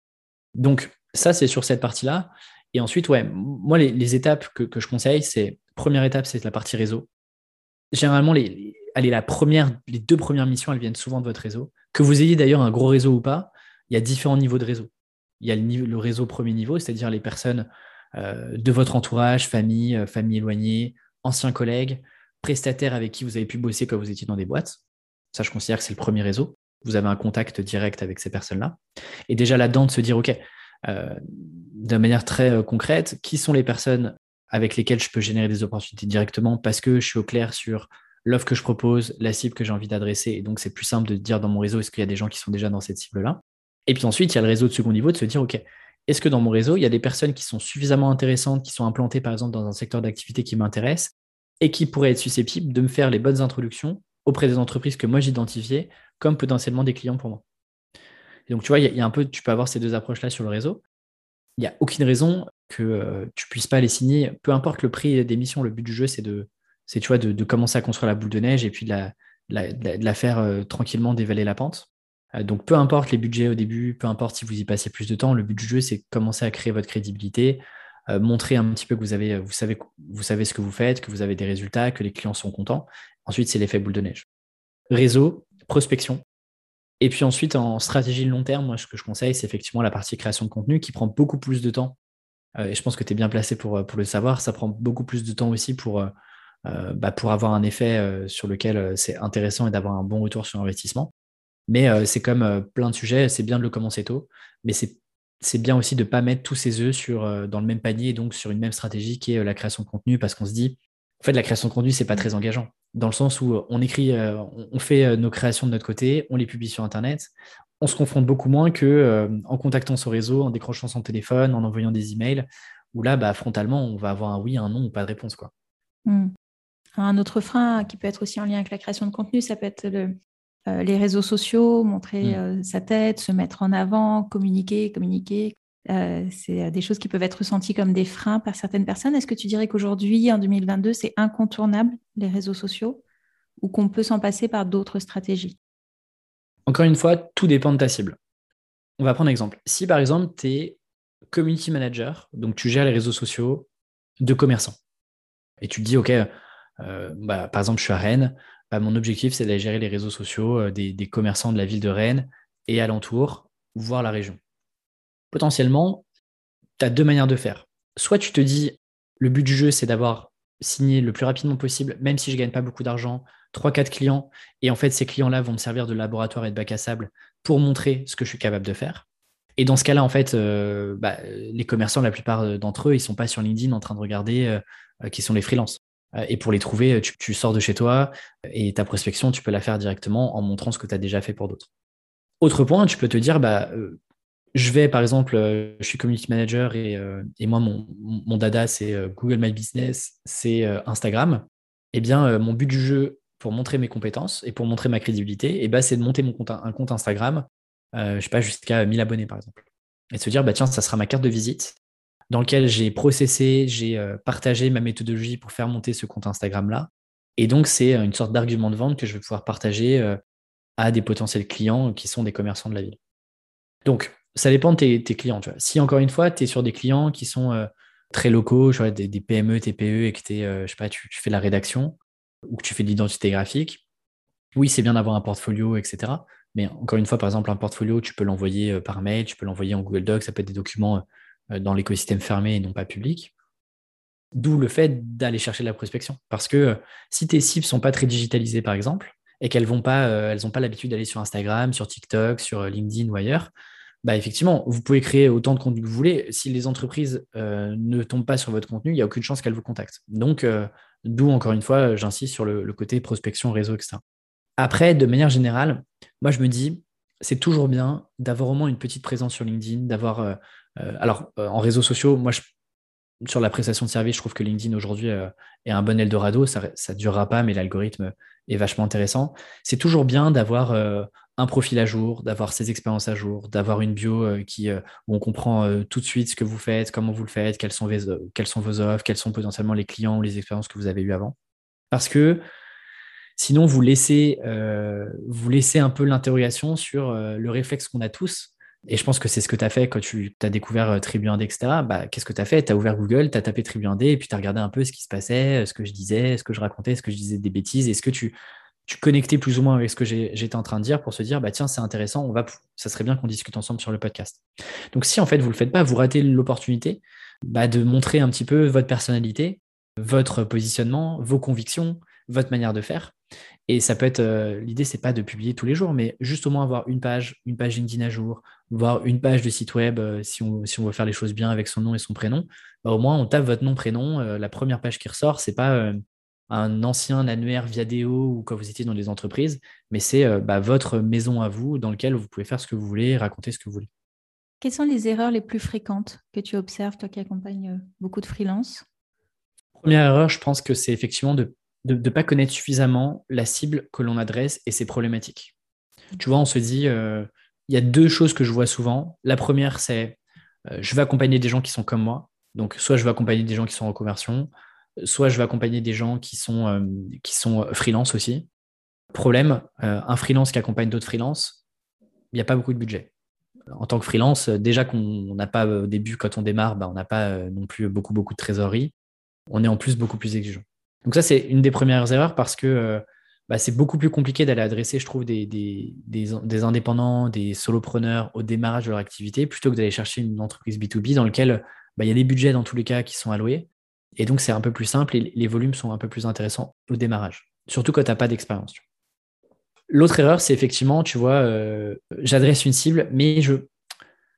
Donc ça, c'est sur cette partie-là. Et ensuite, ouais, moi, les, étapes que, que, je conseille, c'est première étape, c'est la partie réseau. Généralement, les, la première, les deux premières missions, elles viennent souvent de votre réseau. Que vous ayez d'ailleurs un gros réseau ou pas, il y a différents niveaux de réseau. Il y a le, réseau premier niveau, c'est-à-dire les personnes euh, de votre entourage, famille, euh, famille éloignée, anciens collègues, prestataires avec qui vous avez pu bosser quand vous étiez dans des boîtes. Ça, je considère que c'est le premier réseau. Vous avez un contact direct avec ces personnes-là. Et déjà là-dedans, de se dire, OK, euh, de manière très concrète, qui sont les personnes avec lesquelles je peux générer des opportunités directement parce que je suis au clair sur l'offre que je propose, la cible que j'ai envie d'adresser. Et donc, c'est plus simple de dire dans mon réseau, est-ce qu'il y a des gens qui sont déjà dans cette cible-là? Et puis ensuite, il y a le réseau de second niveau de se dire, OK, est-ce que dans mon réseau, il y a des personnes qui sont suffisamment intéressantes, qui sont implantées par exemple dans un secteur d'activité qui m'intéresse et qui pourraient être susceptibles de me faire les bonnes introductions auprès des entreprises que moi j'identifiais comme potentiellement des clients pour moi? Donc, tu vois, il y, a un peu, tu peux avoir ces deux approches-là sur le réseau. Il n'y a aucune raison que tu puisses pas les signer. Peu importe le prix des missions, le but du jeu, c'est de, tu vois, de, commencer à construire la boule de neige et puis de la, faire tranquillement dévaler la pente. donc peu importe les budgets au début, peu importe si vous y passez plus de temps, le but du jeu, c'est commencer à créer votre crédibilité, montrer un petit peu que vous, avez, vous, savez, vous savez ce que vous faites, que vous avez des résultats, que les clients sont contents. Ensuite, c'est l'effet boule de neige. Réseau, prospection. Et puis ensuite, en stratégie long terme, moi, ce que je conseille, c'est effectivement la partie création de contenu qui prend beaucoup plus de temps. Euh, et je pense que tu es bien placé pour, pour le savoir. Ça prend beaucoup plus de temps aussi pour, euh, euh, bah, avoir un effet sur lequel c'est intéressant et d'avoir un bon retour sur investissement. Mais c'est comme plein de sujets, c'est bien de le commencer tôt, mais c'est bien aussi de ne pas mettre tous ses œufs sur, dans le même panier, donc sur une même stratégie qui est la création de contenu, parce qu'on se dit, en fait, la création de contenu, c'est pas très engageant dans le sens où on écrit, euh, on fait euh, nos créations de notre côté, on les publie sur Internet. On se confronte beaucoup moins que euh, en contactant son réseau, en décrochant son téléphone, en envoyant des emails, où là, bah, frontalement, on va avoir un oui, un non ou pas de réponse. Quoi. Hmm. Un autre frein qui peut être aussi en lien avec la création de contenu, ça peut être les réseaux sociaux, montrer hmm. sa tête, se mettre en avant, communiquer, communiquer, euh, c'est euh, des choses qui peuvent être ressenties comme des freins par certaines personnes. Est-ce que tu dirais qu'aujourd'hui, en 2022, c'est incontournable, les réseaux sociaux, ou qu'on peut s'en passer par d'autres stratégies? Encore une fois, tout dépend de ta cible. On va prendre un exemple. Si par exemple, tu es community manager, donc tu gères les réseaux sociaux de commerçants, et tu te dis, OK, euh, bah, par exemple, je suis à Rennes, bah, mon objectif, c'est d'aller gérer les réseaux sociaux des, des commerçants de la ville de Rennes et alentour, voire la région potentiellement, tu as deux manières de faire. Soit tu te dis, le but du jeu, c'est d'avoir signé le plus rapidement possible, même si je ne gagne pas beaucoup d'argent, 3-4 clients, et en fait, ces clients-là vont me servir de laboratoire et de bac à sable pour montrer ce que je suis capable de faire. Et dans ce cas-là, en fait, euh, bah, les commerçants, la plupart d'entre eux, ils ne sont pas sur LinkedIn en train de regarder euh, euh, qui sont les freelances. et pour les trouver, tu, tu, sors de chez toi et ta prospection, tu peux la faire directement en montrant ce que tu as déjà fait pour d'autres. Autre point, tu peux te dire, bah, je vais, par exemple, euh, je suis community manager et, euh, moi, mon, dada, c'est euh, Google My Business, c'est Instagram. Eh bien, mon but du jeu pour montrer mes compétences et pour montrer ma crédibilité, eh ben, c'est de monter mon compte, un compte Instagram, je sais pas, jusqu'à 1000 abonnés, par exemple. Et de se dire, bah, tiens, ça sera ma carte de visite dans lequel j'ai processé, j'ai partagé ma méthodologie pour faire monter ce compte Instagram-là. Et donc, c'est une sorte d'argument de vente que je vais pouvoir partager à des potentiels clients qui sont des commerçants de la ville. Donc, ça dépend de tes, clients. Si encore une fois, tu es sur des clients qui sont euh, très locaux, des, PME, TPE, et que euh, je sais pas, tu, fais la rédaction ou que tu fais de l'identité graphique, oui, c'est bien d'avoir un portfolio, etc. Mais encore une fois, par exemple, un portfolio, tu peux l'envoyer euh, par mail, tu peux l'envoyer en Google Docs, ça peut être des documents dans l'écosystème fermé et non pas public. D'où le fait d'aller chercher de la prospection. Parce que si tes cibles ne sont pas très digitalisées, par exemple, et qu'elles n'ont pas, pas l'habitude d'aller sur Instagram, sur TikTok, sur LinkedIn ou ailleurs, bah effectivement, vous pouvez créer autant de contenu que vous voulez. Si les entreprises euh, ne tombent pas sur votre contenu, il n'y a aucune chance qu'elles vous contactent. Donc, euh, d'où encore une fois, j'insiste sur le, côté prospection, réseau, etc. Après, de manière générale, moi je me dis, c'est toujours bien d'avoir au moins une petite présence sur LinkedIn, d'avoir. Euh, alors, en réseaux sociaux, moi, sur la prestation de service, je trouve que LinkedIn aujourd'hui est un bon Eldorado. Ça ne durera pas, mais l'algorithme est vachement intéressant. C'est toujours bien d'avoir un profil à jour, d'avoir ses expériences à jour, d'avoir une bio euh, qui, euh, où on comprend euh, tout de suite ce que vous faites, comment vous le faites, quelles sont, vos, quelles sont vos offres, quels sont potentiellement les clients ou les expériences que vous avez eues avant. Parce que sinon, vous laissez, vous laissez un peu l'interrogation sur le réflexe qu'on a tous. Et je pense que c'est ce que tu as fait quand tu as découvert Tribu 1D, etc. Bah, Qu'est-ce que tu as fait? Tu as ouvert Google, tu as tapé Tribu 1D et puis tu as regardé un peu ce qui se passait, ce que je disais, ce que je racontais, ce que je disais des bêtises. Est-ce que tu connectais plus ou moins avec ce que j'étais en train de dire pour se dire bah tiens c'est intéressant on va ça serait bien qu'on discute ensemble sur le podcast donc si en fait vous le faites pas vous ratez l'opportunité bah, de montrer un petit peu votre personnalité votre positionnement vos convictions votre manière de faire et ça peut être euh, l'idée c'est pas de publier tous les jours mais juste au moins avoir une page une page LinkedIn à jour voire une page de site web euh, si, on, si on veut faire les choses bien avec son nom et son prénom bah, au moins on tape votre nom prénom euh, la première page qui ressort c'est pas un ancien annuaire Viadeo ou quand vous étiez dans des entreprises, mais c'est bah, votre maison à vous dans laquelle vous pouvez faire ce que vous voulez, raconter ce que vous voulez. Quelles sont les erreurs les plus fréquentes que tu observes, toi qui accompagnes beaucoup de freelance Première erreur, je pense que c'est effectivement de ne pas connaître suffisamment la cible que l'on adresse et ses problématiques. Tu vois, on se dit, euh, il y a deux choses que je vois souvent. La première, c'est je vais accompagner des gens qui sont comme moi. Donc, soit je vais accompagner des gens qui sont en reconversion, soit je vais accompagner des gens qui sont, euh, qui sont freelance aussi. Problème, un freelance qui accompagne d'autres freelances, il n'y a pas beaucoup de budget. En tant que freelance, déjà qu'on n'a pas au début, quand on démarre, bah, on n'a pas non plus beaucoup, beaucoup de trésorerie. On est en plus beaucoup plus exigeant. Donc ça, c'est une des premières erreurs parce que bah, c'est beaucoup plus compliqué d'aller adresser, je trouve, des, des, indépendants, des solopreneurs au démarrage de leur activité, plutôt que d'aller chercher une entreprise B2B dans laquelle bah, il y a des budgets dans tous les cas qui sont alloués. Et donc, c'est un peu plus simple et les volumes sont un peu plus intéressants au démarrage, surtout quand tu n'as pas d'expérience. L'autre erreur, c'est effectivement, tu vois, euh, j'adresse une cible, mais je,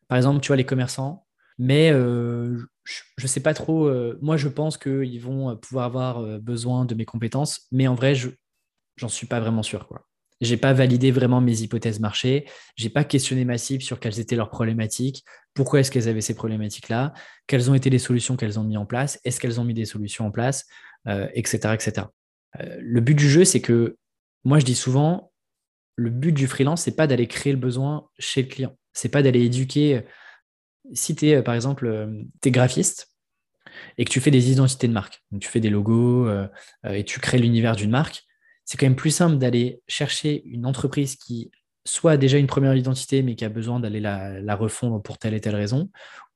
par exemple, tu vois, les commerçants, mais euh, je ne sais pas trop, euh, moi je pense qu'ils vont pouvoir avoir besoin de mes compétences, mais en vrai, je, j'en suis pas vraiment sûr. Quoi. J'ai pas validé vraiment mes hypothèses marché. J'ai pas questionné ma cible sur quelles étaient leurs problématiques. Pourquoi est-ce qu'elles avaient ces problématiques-là Quelles ont été les solutions qu'elles ont mis en place Est-ce qu'elles ont mis des solutions en place Etc. Euh, etc. Euh, le but du jeu, c'est que moi, je dis souvent, le but du freelance, c'est pas d'aller créer le besoin chez le client. C'est pas d'aller éduquer. Si tu es, euh, par exemple, tu es graphiste et que tu fais des identités de marque, donc tu fais des logos et tu crées l'univers d'une marque, c'est quand même plus simple d'aller chercher une entreprise qui soit déjà une première identité, mais qui a besoin d'aller la, refondre pour telle et telle raison,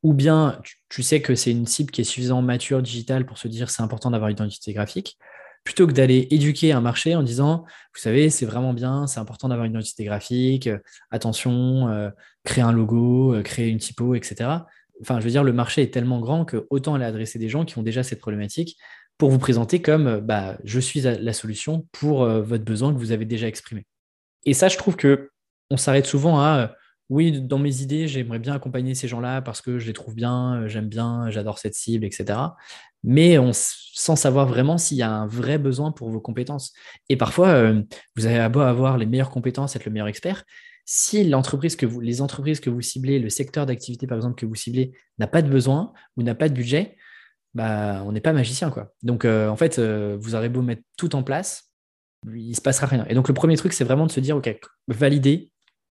ou bien tu, sais que c'est une cible qui est suffisamment mature digital pour se dire c'est important d'avoir une identité graphique, plutôt que d'aller éduquer un marché en disant, vous savez, c'est vraiment bien, c'est important d'avoir une identité graphique, attention, euh, créer un logo, euh, créer une typo, etc. Enfin, je veux dire, le marché est tellement grand que autant aller adresser des gens qui ont déjà cette problématique pour vous présenter comme euh, bah, je suis la solution pour euh, votre besoin que vous avez déjà exprimé. Et ça, je trouve que on s'arrête souvent à euh, oui, dans mes idées, j'aimerais bien accompagner ces gens-là parce que je les trouve bien, j'aime bien, j'adore cette cible, etc. Mais on, sans savoir vraiment s'il y a un vrai besoin pour vos compétences. Et parfois, vous avez beau avoir les meilleures compétences, être le meilleur expert. Si l'entreprise que vous, les entreprises que vous ciblez, le secteur d'activité par exemple que vous ciblez, n'a pas de besoin ou n'a pas de budget, bah, on n'est pas magicien. Quoi. Donc, euh, en fait, euh, vous aurez beau mettre tout en place, il ne se passera rien. Et donc, le premier truc, c'est vraiment de se dire, OK, validez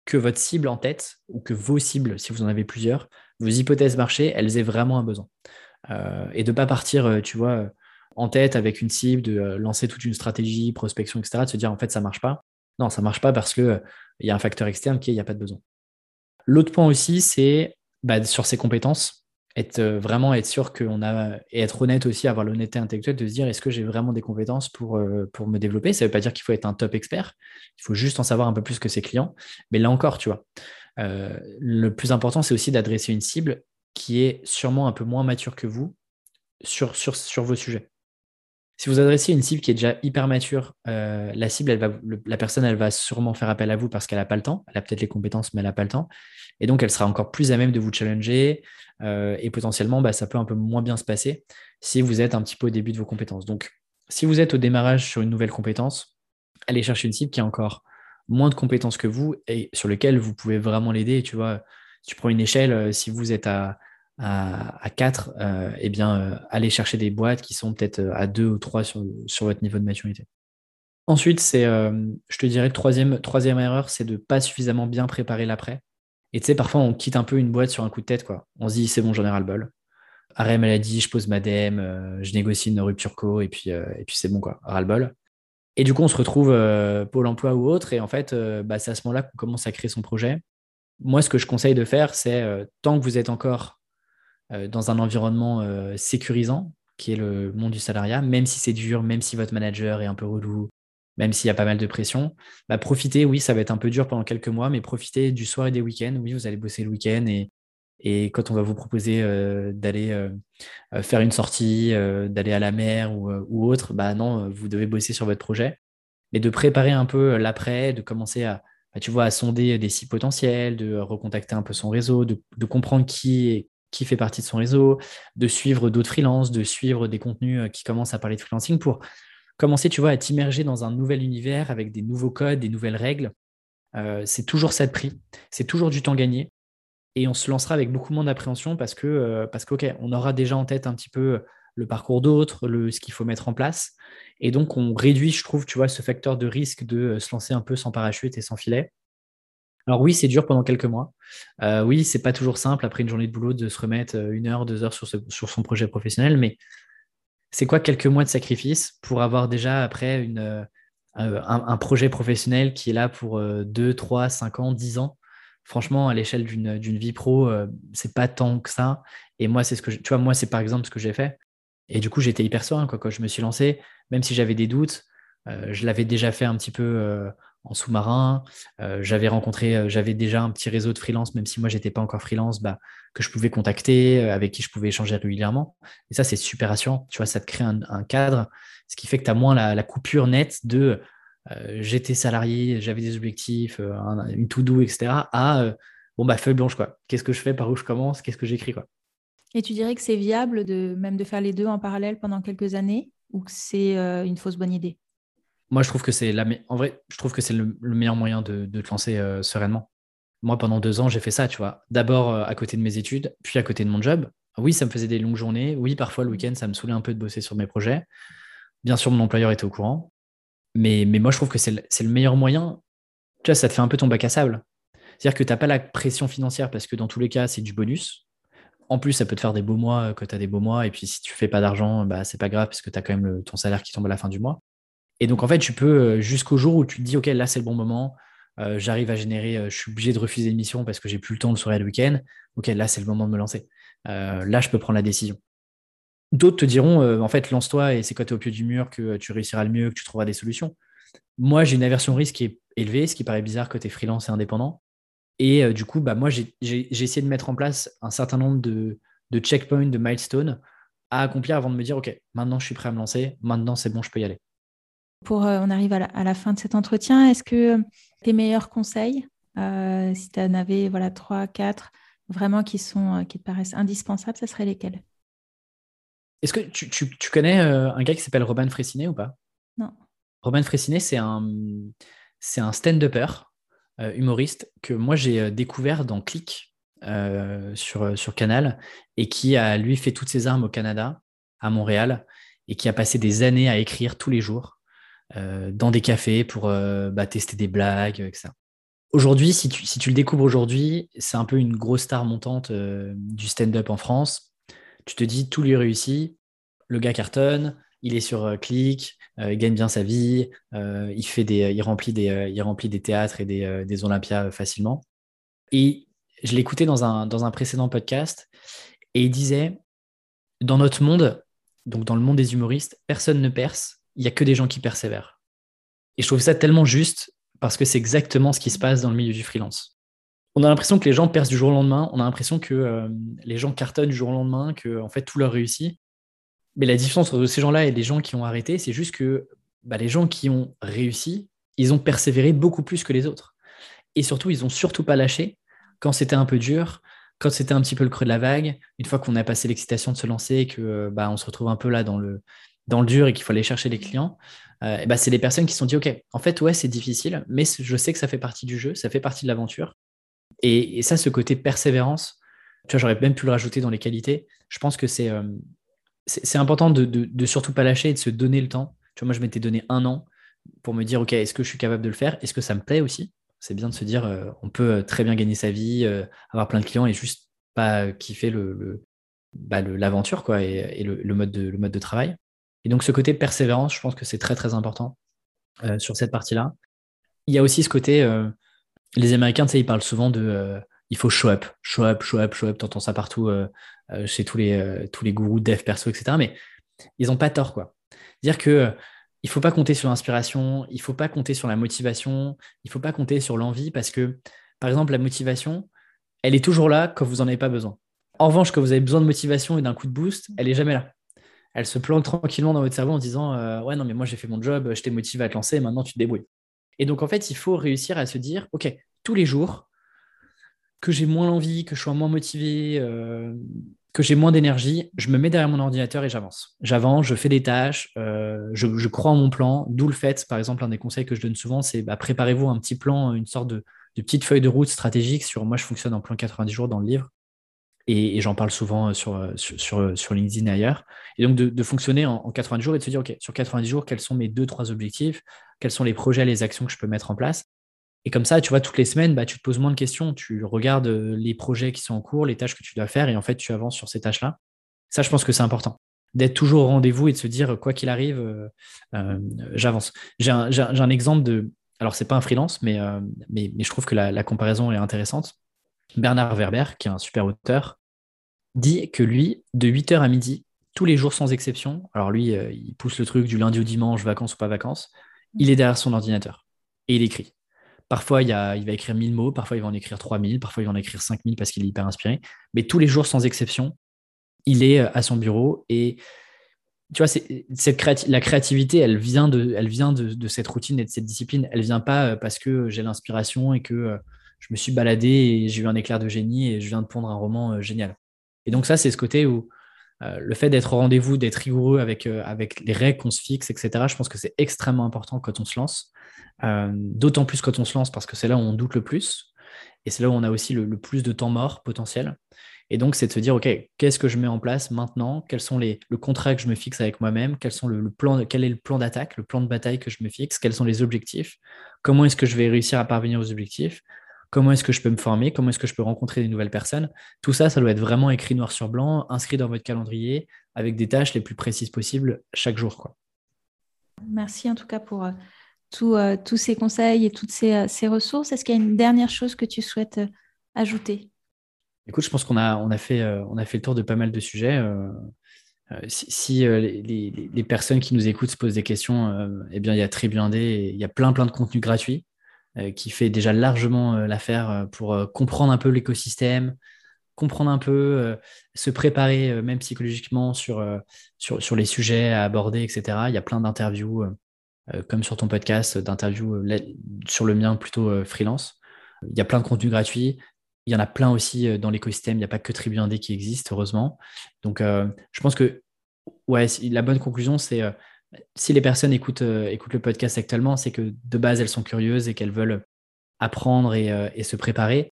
que votre cible en tête, ou que vos cibles, si vous en avez plusieurs, vos hypothèses marché, elles aient vraiment un besoin. Euh, et de ne pas partir, tu vois, en tête avec une cible, de lancer toute une stratégie, prospection, etc., de se dire, en fait, ça ne marche pas. Non, ça ne marche pas parce qu'il il y a un facteur externe qui est, il n'y a pas de besoin. L'autre point aussi, c'est bah, sur ses compétences être euh, vraiment être sûr qu'on a et être honnête aussi, avoir l'honnêteté intellectuelle de se dire est-ce que j'ai vraiment des compétences pour, euh, me développer? Ça ne veut pas dire qu'il faut être un top expert, il faut juste en savoir un peu plus que ses clients. Mais là encore, tu vois, euh, le plus important, c'est aussi d'adresser une cible qui est sûrement un peu moins mature que vous sur vos sujets. Si vous adressez une cible qui est déjà hyper mature, la cible, la personne, elle va sûrement faire appel à vous parce qu'elle n'a pas le temps. Elle a peut-être les compétences, mais elle n'a pas le temps. Et donc, elle sera encore plus à même de vous challenger. Euh, et potentiellement, bah, ça peut un peu moins bien se passer si vous êtes un petit peu au début de vos compétences. Donc, si vous êtes au démarrage sur une nouvelle compétence, allez chercher une cible qui a encore moins de compétences que vous et sur lequel vous pouvez vraiment l'aider. Tu vois, tu prends une échelle, euh, si vous êtes à, à, 4, euh, eh bien, allez chercher des boîtes qui sont peut-être à 2 ou 3 sur, sur votre niveau de maturité. Ensuite, c'est, je te dirais, troisième, troisième erreur, c'est de ne pas suffisamment bien préparer l'après. Et tu sais, parfois, on quitte un peu une boîte sur un coup de tête, quoi. On se dit, c'est bon, j'en ai ras le bol. Arrêt maladie, je pose ma euh, je négocie une rupture co, et puis, euh, et puis c'est bon, quoi. Ras le bol. Et du coup, on se retrouve euh, Pôle emploi ou autre, et en fait, bah, c'est à ce moment-là qu'on commence à créer son projet. Moi, ce que je conseille de faire, c'est tant que vous êtes encore dans un environnement sécurisant, qui est le monde du salariat, même si c'est dur, même si votre manager est un peu relou, même s'il y a pas mal de pression. Bah, profitez, oui, ça va être un peu dur pendant quelques mois, mais profitez du soir et des week-ends. Oui, vous allez bosser le week-end et, et quand on va vous proposer euh, d'aller euh, euh, faire une sortie, d'aller à la mer ou, autre, bah non, vous devez bosser sur votre projet. Mais de préparer un peu l'après, de commencer à, bah, tu vois, à sonder des sites potentiels, de recontacter un peu son réseau, de, de comprendre qui, qui fait partie de son réseau, de suivre d'autres freelances, de suivre des contenus qui commencent à parler de freelancing pour commencer, tu vois, à t'immerger dans un nouvel univers avec des nouveaux codes, des nouvelles règles. Euh, c'est toujours ça de prix, c'est toujours du temps gagné. Et on se lancera avec beaucoup moins d'appréhension parce que, euh, parce qu'ok, on aura déjà en tête un petit peu le parcours d'autres, ce qu'il faut mettre en place. Et donc, on réduit, je trouve, tu vois, ce facteur de risque de euh, se lancer un peu sans parachute et sans filet. Alors oui, c'est dur pendant quelques mois. Euh, oui, c'est pas toujours simple après une journée de boulot de se remettre euh, une heure, deux heures sur, son projet professionnel, mais c'est quoi quelques mois de sacrifice pour avoir déjà après une, euh, un, projet professionnel qui est là pour 2, 3, 5 ans, 10 ans? Franchement, à l'échelle d'une vie pro, c'est pas tant que ça. Et moi, c'est ce que tu vois, moi, c'est par exemple ce que j'ai fait. Et du coup, j'étais hyper serein quand je me suis lancé, même si j'avais des doutes. je l'avais déjà fait un petit peu en sous-marin. Euh, j'avais rencontré, euh, j'avais déjà un petit réseau de freelance, même si moi j'étais pas encore freelance, bah, que je pouvais contacter, euh, avec qui je pouvais échanger régulièrement. Et ça, c'est super rassurant. Tu vois, ça te crée un, cadre, ce qui fait que tu as moins la, coupure nette de j'étais salarié, j'avais des objectifs, une to do, etc. à bon bah feuille blanche quoi. Qu'est-ce que je fais, par où je commence, qu'est-ce que j'écris quoi? Et tu dirais que c'est viable de même de faire les deux en parallèle pendant quelques années ou que c'est une fausse bonne idée? Moi, je trouve que c'est le, meilleur moyen de, te lancer euh, sereinement. Moi, pendant deux ans, j'ai fait ça, tu vois. D'abord euh, à côté de mes études, puis à côté de mon job. Oui, ça me faisait des longues journées. Oui, parfois le week-end, ça me saoulait un peu de bosser sur mes projets. Bien sûr, mon employeur était au courant. Mais, moi, je trouve que c'est le, le, meilleur moyen. Tu vois, ça te fait un peu ton bac à sable. C'est-à-dire que tu n'as pas la pression financière parce que dans tous les cas, c'est du bonus. En plus, ça peut te faire des beaux mois euh, que tu as des beaux mois. Et puis, si tu fais pas d'argent, bah, c'est pas grave parce que tu as quand même ton salaire qui tombe à la fin du mois. Et donc, en fait, tu peux, euh, jusqu'au jour où tu te dis, OK, là, c'est le bon moment, euh, j'arrive à générer, euh, je suis obligé de refuser une mission parce que j'ai plus le temps le soir et le week-end. OK, là, c'est le moment de me lancer. là, je peux prendre la décision. D'autres te diront, en fait, lance-toi et c'est quand tu es au pied du mur que tu réussiras le mieux, que tu trouveras des solutions. Moi, j'ai une aversion risque qui est élevée, ce qui paraît bizarre que tu es freelance et indépendant. Et du coup, bah, moi, j'ai essayé de mettre en place un certain nombre de, de checkpoints, de milestones à accomplir avant de me dire, OK, maintenant, je suis prêt à me lancer, maintenant, c'est bon, je peux y aller. Pour, euh, on arrive à la, fin de cet entretien. Est-ce que tes meilleurs conseils, euh, si tu en avais voilà, trois, quatre, vraiment qui, sont, euh, qui te paraissent indispensables, ce seraient lesquels? Est-ce que tu, tu, connais un gars qui s'appelle Robin Fressinet ou pas? Non. Robin Fressinet, c'est un, c'est un stand-upper, humoriste, que moi j'ai découvert dans Click sur, sur Canal et qui a lui fait toutes ses armes au Canada, à Montréal, et qui a passé des années à écrire tous les jours. Euh, dans des cafés pour euh, bah, tester des blagues, etc. Aujourd'hui, si tu, le découvres aujourd'hui, c'est un peu une grosse star montante euh, du stand-up en France. Tu te dis, tout lui réussit, le gars cartonne, il est sur Click, il gagne bien sa vie, il, fait des, il, remplit des, il remplit des théâtres et des, des Olympias facilement. Et je l'écoutais dans un, dans un précédent podcast et il disait, dans notre monde, donc dans le monde des humoristes, personne ne perce, il n'y a que des gens qui persévèrent. Et je trouve ça tellement juste parce que c'est exactement ce qui se passe dans le milieu du freelance. On a l'impression que les gens percent du jour au lendemain, on a l'impression que euh, les gens cartonnent du jour au lendemain, que en fait tout leur réussit. Mais la différence entre ces gens-là et les gens qui ont arrêté, c'est juste que bah, les gens qui ont réussi, ils ont persévéré beaucoup plus que les autres. Et surtout, ils n'ont surtout pas lâché quand c'était un peu dur, quand c'était un petit peu le creux de la vague, une fois qu'on a passé l'excitation de se lancer et que bah, on se retrouve un peu là dans le, dans le dur et qu'il faut aller chercher les clients, euh, bah, c'est des personnes qui se sont dit, OK, en fait, ouais, c'est difficile, mais je sais que ça fait partie du jeu, ça fait partie de l'aventure. Et, ça, ce côté persévérance, tu vois, j'aurais même pu le rajouter dans les qualités. Je pense que c'est euh, important de, surtout pas lâcher et de se donner le temps. Tu vois, moi, je m'étais donné un an pour me dire, OK, est-ce que je suis capable de le faire? Est-ce que ça me plaît aussi? C'est bien de se dire, euh, on peut très bien gagner sa vie, avoir plein de clients et juste pas kiffer le, bah, l'aventure quoi, et, le, le mode de travail. Et donc ce côté persévérance, je pense que c'est très très important euh, sur cette partie-là. Il y a aussi ce côté, euh, les Américains, tu sais, ils parlent souvent de euh, il faut show up, show up, show up, show up, t'entends ça partout chez tous les, tous les gourous dev perso, etc. Mais ils n'ont pas tort, quoi. Dire que il faut pas compter sur l'inspiration, il faut pas compter sur la motivation, il faut pas compter sur l'envie parce que, par exemple, la motivation, elle est toujours là quand vous n'en avez pas besoin. En revanche, quand vous avez besoin de motivation et d'un coup de boost, elle est jamais là. Elle se plante tranquillement dans votre cerveau en disant euh, Ouais, non, mais moi j'ai fait mon job, je t'ai motivé à te lancer, maintenant tu te débrouilles. Et donc en fait, il faut réussir à se dire Ok, tous les jours, que j'ai moins l'envie, que je sois moins motivé, euh, que j'ai moins d'énergie, je me mets derrière mon ordinateur et j'avance. J'avance, je fais des tâches, euh, je, crois en mon plan. D'où le fait, par exemple, un des conseils que je donne souvent, c'est bah, préparez-vous un petit plan, une sorte de, de petite feuille de route stratégique sur moi, je fonctionne en plan 90 jours dans le livre et, j'en parle souvent euh, euh, sur, sur, euh, sur, LinkedIn et ailleurs. Et donc de, fonctionner en, 90 jours et de se dire, OK, sur 90 jours, quels sont mes deux, trois objectifs, quels sont les projets, les actions que je peux mettre en place? Et comme ça, tu vois, toutes les semaines, bah, tu te poses moins de questions. Tu regardes les projets qui sont en cours, les tâches que tu dois faire, et en fait, tu avances sur ces tâches-là. Ça, je pense que c'est important. D'être toujours au rendez-vous et de se dire, quoi qu'il arrive, j'avance. J'ai un, exemple de. Alors, c'est pas un freelance, mais, mais, je trouve que la, comparaison est intéressante. Bernard Werber, qui est un super auteur, dit que lui, de 8h à midi, tous les jours sans exception, alors lui, euh, il pousse le truc du lundi au dimanche, vacances ou pas vacances, il est derrière son ordinateur et il écrit. Parfois, il, a, il va écrire 1000 mots, parfois il va en écrire 3000, parfois il va en écrire 5000 parce qu'il est hyper inspiré. Mais tous les jours sans exception, il est euh, à son bureau et tu vois, cette la créativité, elle vient, de, elle vient de, cette routine et de cette discipline. Elle vient pas euh, parce que j'ai l'inspiration et que je me suis baladé et j'ai eu un éclair de génie et je viens de pondre un roman génial. Et donc ça, c'est ce côté où euh, le fait d'être au rendez-vous, d'être rigoureux avec, euh, les règles qu'on se fixe, etc., je pense que c'est extrêmement important quand on se lance. Euh, d'autant plus quand on se lance parce que c'est là où on doute le plus. Et c'est là où on a aussi le, plus de temps mort potentiel. Et donc, c'est de se dire, OK, qu'est-ce que je mets en place maintenant? Quels sont les, le contrat que je me fixe avec moi-même? Quel est le plan d'attaque, le plan de bataille que je me fixe? Quels sont les objectifs? Comment est-ce que je vais réussir à parvenir aux objectifs? Comment est-ce que je peux me former, comment est-ce que je peux rencontrer des nouvelles personnes. Tout ça, ça doit être vraiment écrit noir sur blanc, inscrit dans votre calendrier, avec des tâches les plus précises possibles chaque jour. Quoi. Merci en tout cas pour euh, euh, tous ces conseils et toutes ces, euh, ressources. Est-ce qu'il y a une dernière chose que tu souhaites ajouter? Écoute, je pense qu'on a, on a, fait, on a fait le tour de pas mal de sujets. si, les, personnes qui nous écoutent se posent des questions, eh bien, il y a très bien des, il y a plein plein de contenus gratuits. Euh, qui fait déjà largement euh, l'affaire euh, pour comprendre un peu l'écosystème, comprendre un peu, se préparer même psychologiquement sur, sur, les sujets à aborder, etc. Il y a plein d'interviews, comme sur ton podcast, d'interviews sur le mien plutôt freelance. Il y a plein de contenus gratuits. Il y en a plein aussi dans l'écosystème. Il n'y a pas que Tribu qui existe, heureusement. Donc, je pense que ouais, la bonne conclusion, c'est si les personnes écoutent, euh, écoutent le podcast actuellement, c'est que de base, elles sont curieuses et qu'elles veulent apprendre et, euh, se préparer.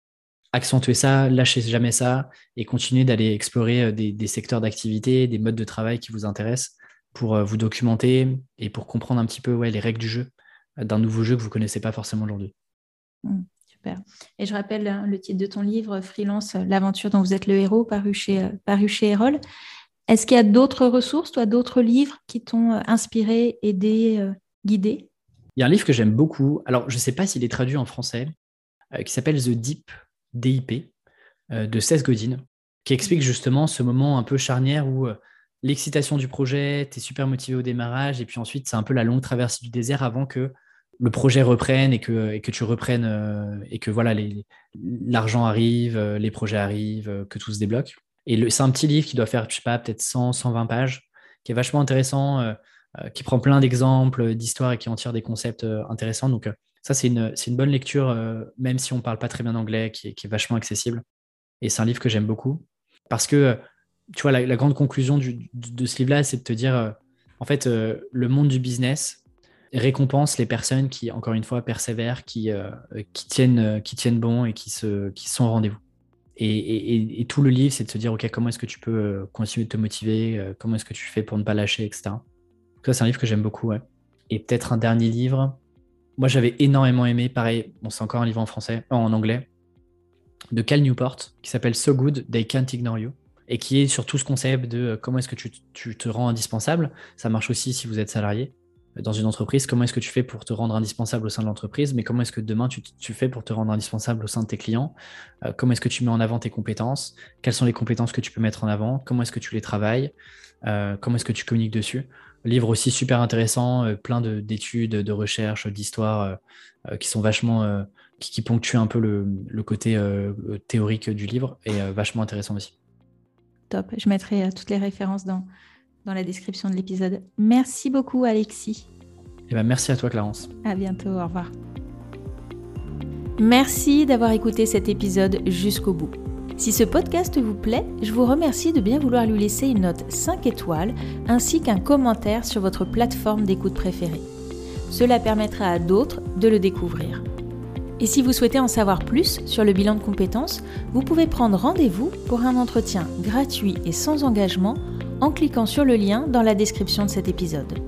Accentuer ça, lâchez jamais ça et continuez d'aller explorer euh, des, secteurs d'activité, des modes de travail qui vous intéressent pour vous documenter et pour comprendre un petit peu les règles du jeu d'un nouveau jeu que vous ne connaissez pas forcément aujourd'hui. Mmh, super. Et je rappelle hein, le titre de ton livre, Freelance, l'aventure dont vous êtes le héros, paru chez, paru chez Erol. Est-ce qu'il y a d'autres ressources, toi, d'autres livres qui t'ont euh, inspiré, aidé, euh, guidé? Il y a un livre que j'aime beaucoup. Alors, je ne sais pas s'il est traduit en français, euh, qui s'appelle The Deep, DIP, de Seth Godin, qui explique justement ce moment un peu charnière où l'excitation du projet, tu es super motivé au démarrage, et puis ensuite, c'est un peu la longue traversée du désert avant que le projet reprenne et que, et que tu reprennes et que voilà l'argent arrive, les projets arrivent, que tout se débloque. Et c'est un petit livre qui doit faire, je sais pas, peut-être 100, 120 pages, qui est vachement intéressant, euh, euh, qui prend plein d'exemples d'histoires et qui en tire des concepts euh, intéressants. Donc, ça, c'est une, bonne lecture, même si on ne parle pas très bien anglais, qui est, vachement accessible. Et c'est un livre que j'aime beaucoup. Parce que, tu vois, la, grande conclusion de ce livre-là, c'est de te dire, en fait, le monde du business récompense les personnes qui, encore une fois, persévèrent, qui, tiennent, bon et qui sont au rendez-vous. Et, tout le livre, c'est de se dire, OK, comment est-ce que tu peux euh, continuer de te motiver euh, Comment est-ce que tu fais pour ne pas lâcher, etc. ça, c'est un livre que j'aime beaucoup. Et peut-être un dernier livre. Moi, j'avais énormément aimé, pareil, c'est encore un livre en français, en anglais, de Cal Newport, qui s'appelle So Good, They Can't Ignore You, et qui est sur tout ce concept de euh, comment est-ce que tu te rends indispensable. Ça marche aussi si vous êtes salarié dans une entreprise, comment est-ce que tu fais pour te rendre indispensable au sein de l'entreprise, mais comment est-ce que demain tu, fais pour te rendre indispensable au sein de tes clients, euh, comment est-ce que tu mets en avant tes compétences, quelles sont les compétences que tu peux mettre en avant, comment est-ce que tu les travailles, euh, comment est-ce que tu communiques dessus? Livre aussi super intéressant, euh, plein d'études, de, recherches, d'histoires qui sont vachement, qui, ponctuent un peu le, côté théorique du livre et vachement intéressant aussi. Top, je mettrai toutes les références dans, dans la description de l'épisode. Merci beaucoup Alexis. Eh ben, merci à toi Clarence. À bientôt, au revoir. Merci d'avoir écouté cet épisode jusqu'au bout. Si ce podcast vous plaît, je vous remercie de bien vouloir lui laisser une note 5 étoiles ainsi qu'un commentaire sur votre plateforme d'écoute préférée. Cela permettra à d'autres de le découvrir. Et si vous souhaitez en savoir plus sur le bilan de compétences, vous pouvez prendre rendez-vous pour un entretien gratuit et sans engagement en cliquant sur le lien dans la description de cet épisode.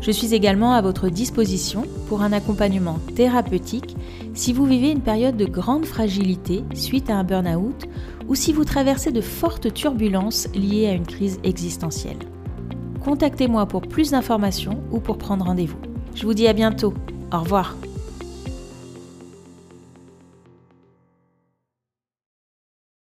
Je suis également à votre disposition pour un accompagnement thérapeutique si vous vivez une période de grande fragilité suite à un burn-out ou si vous traversez de fortes turbulences liées à une crise existentielle. Contactez-moi pour plus d'informations ou pour prendre rendez-vous. Je vous dis à bientôt. Au revoir.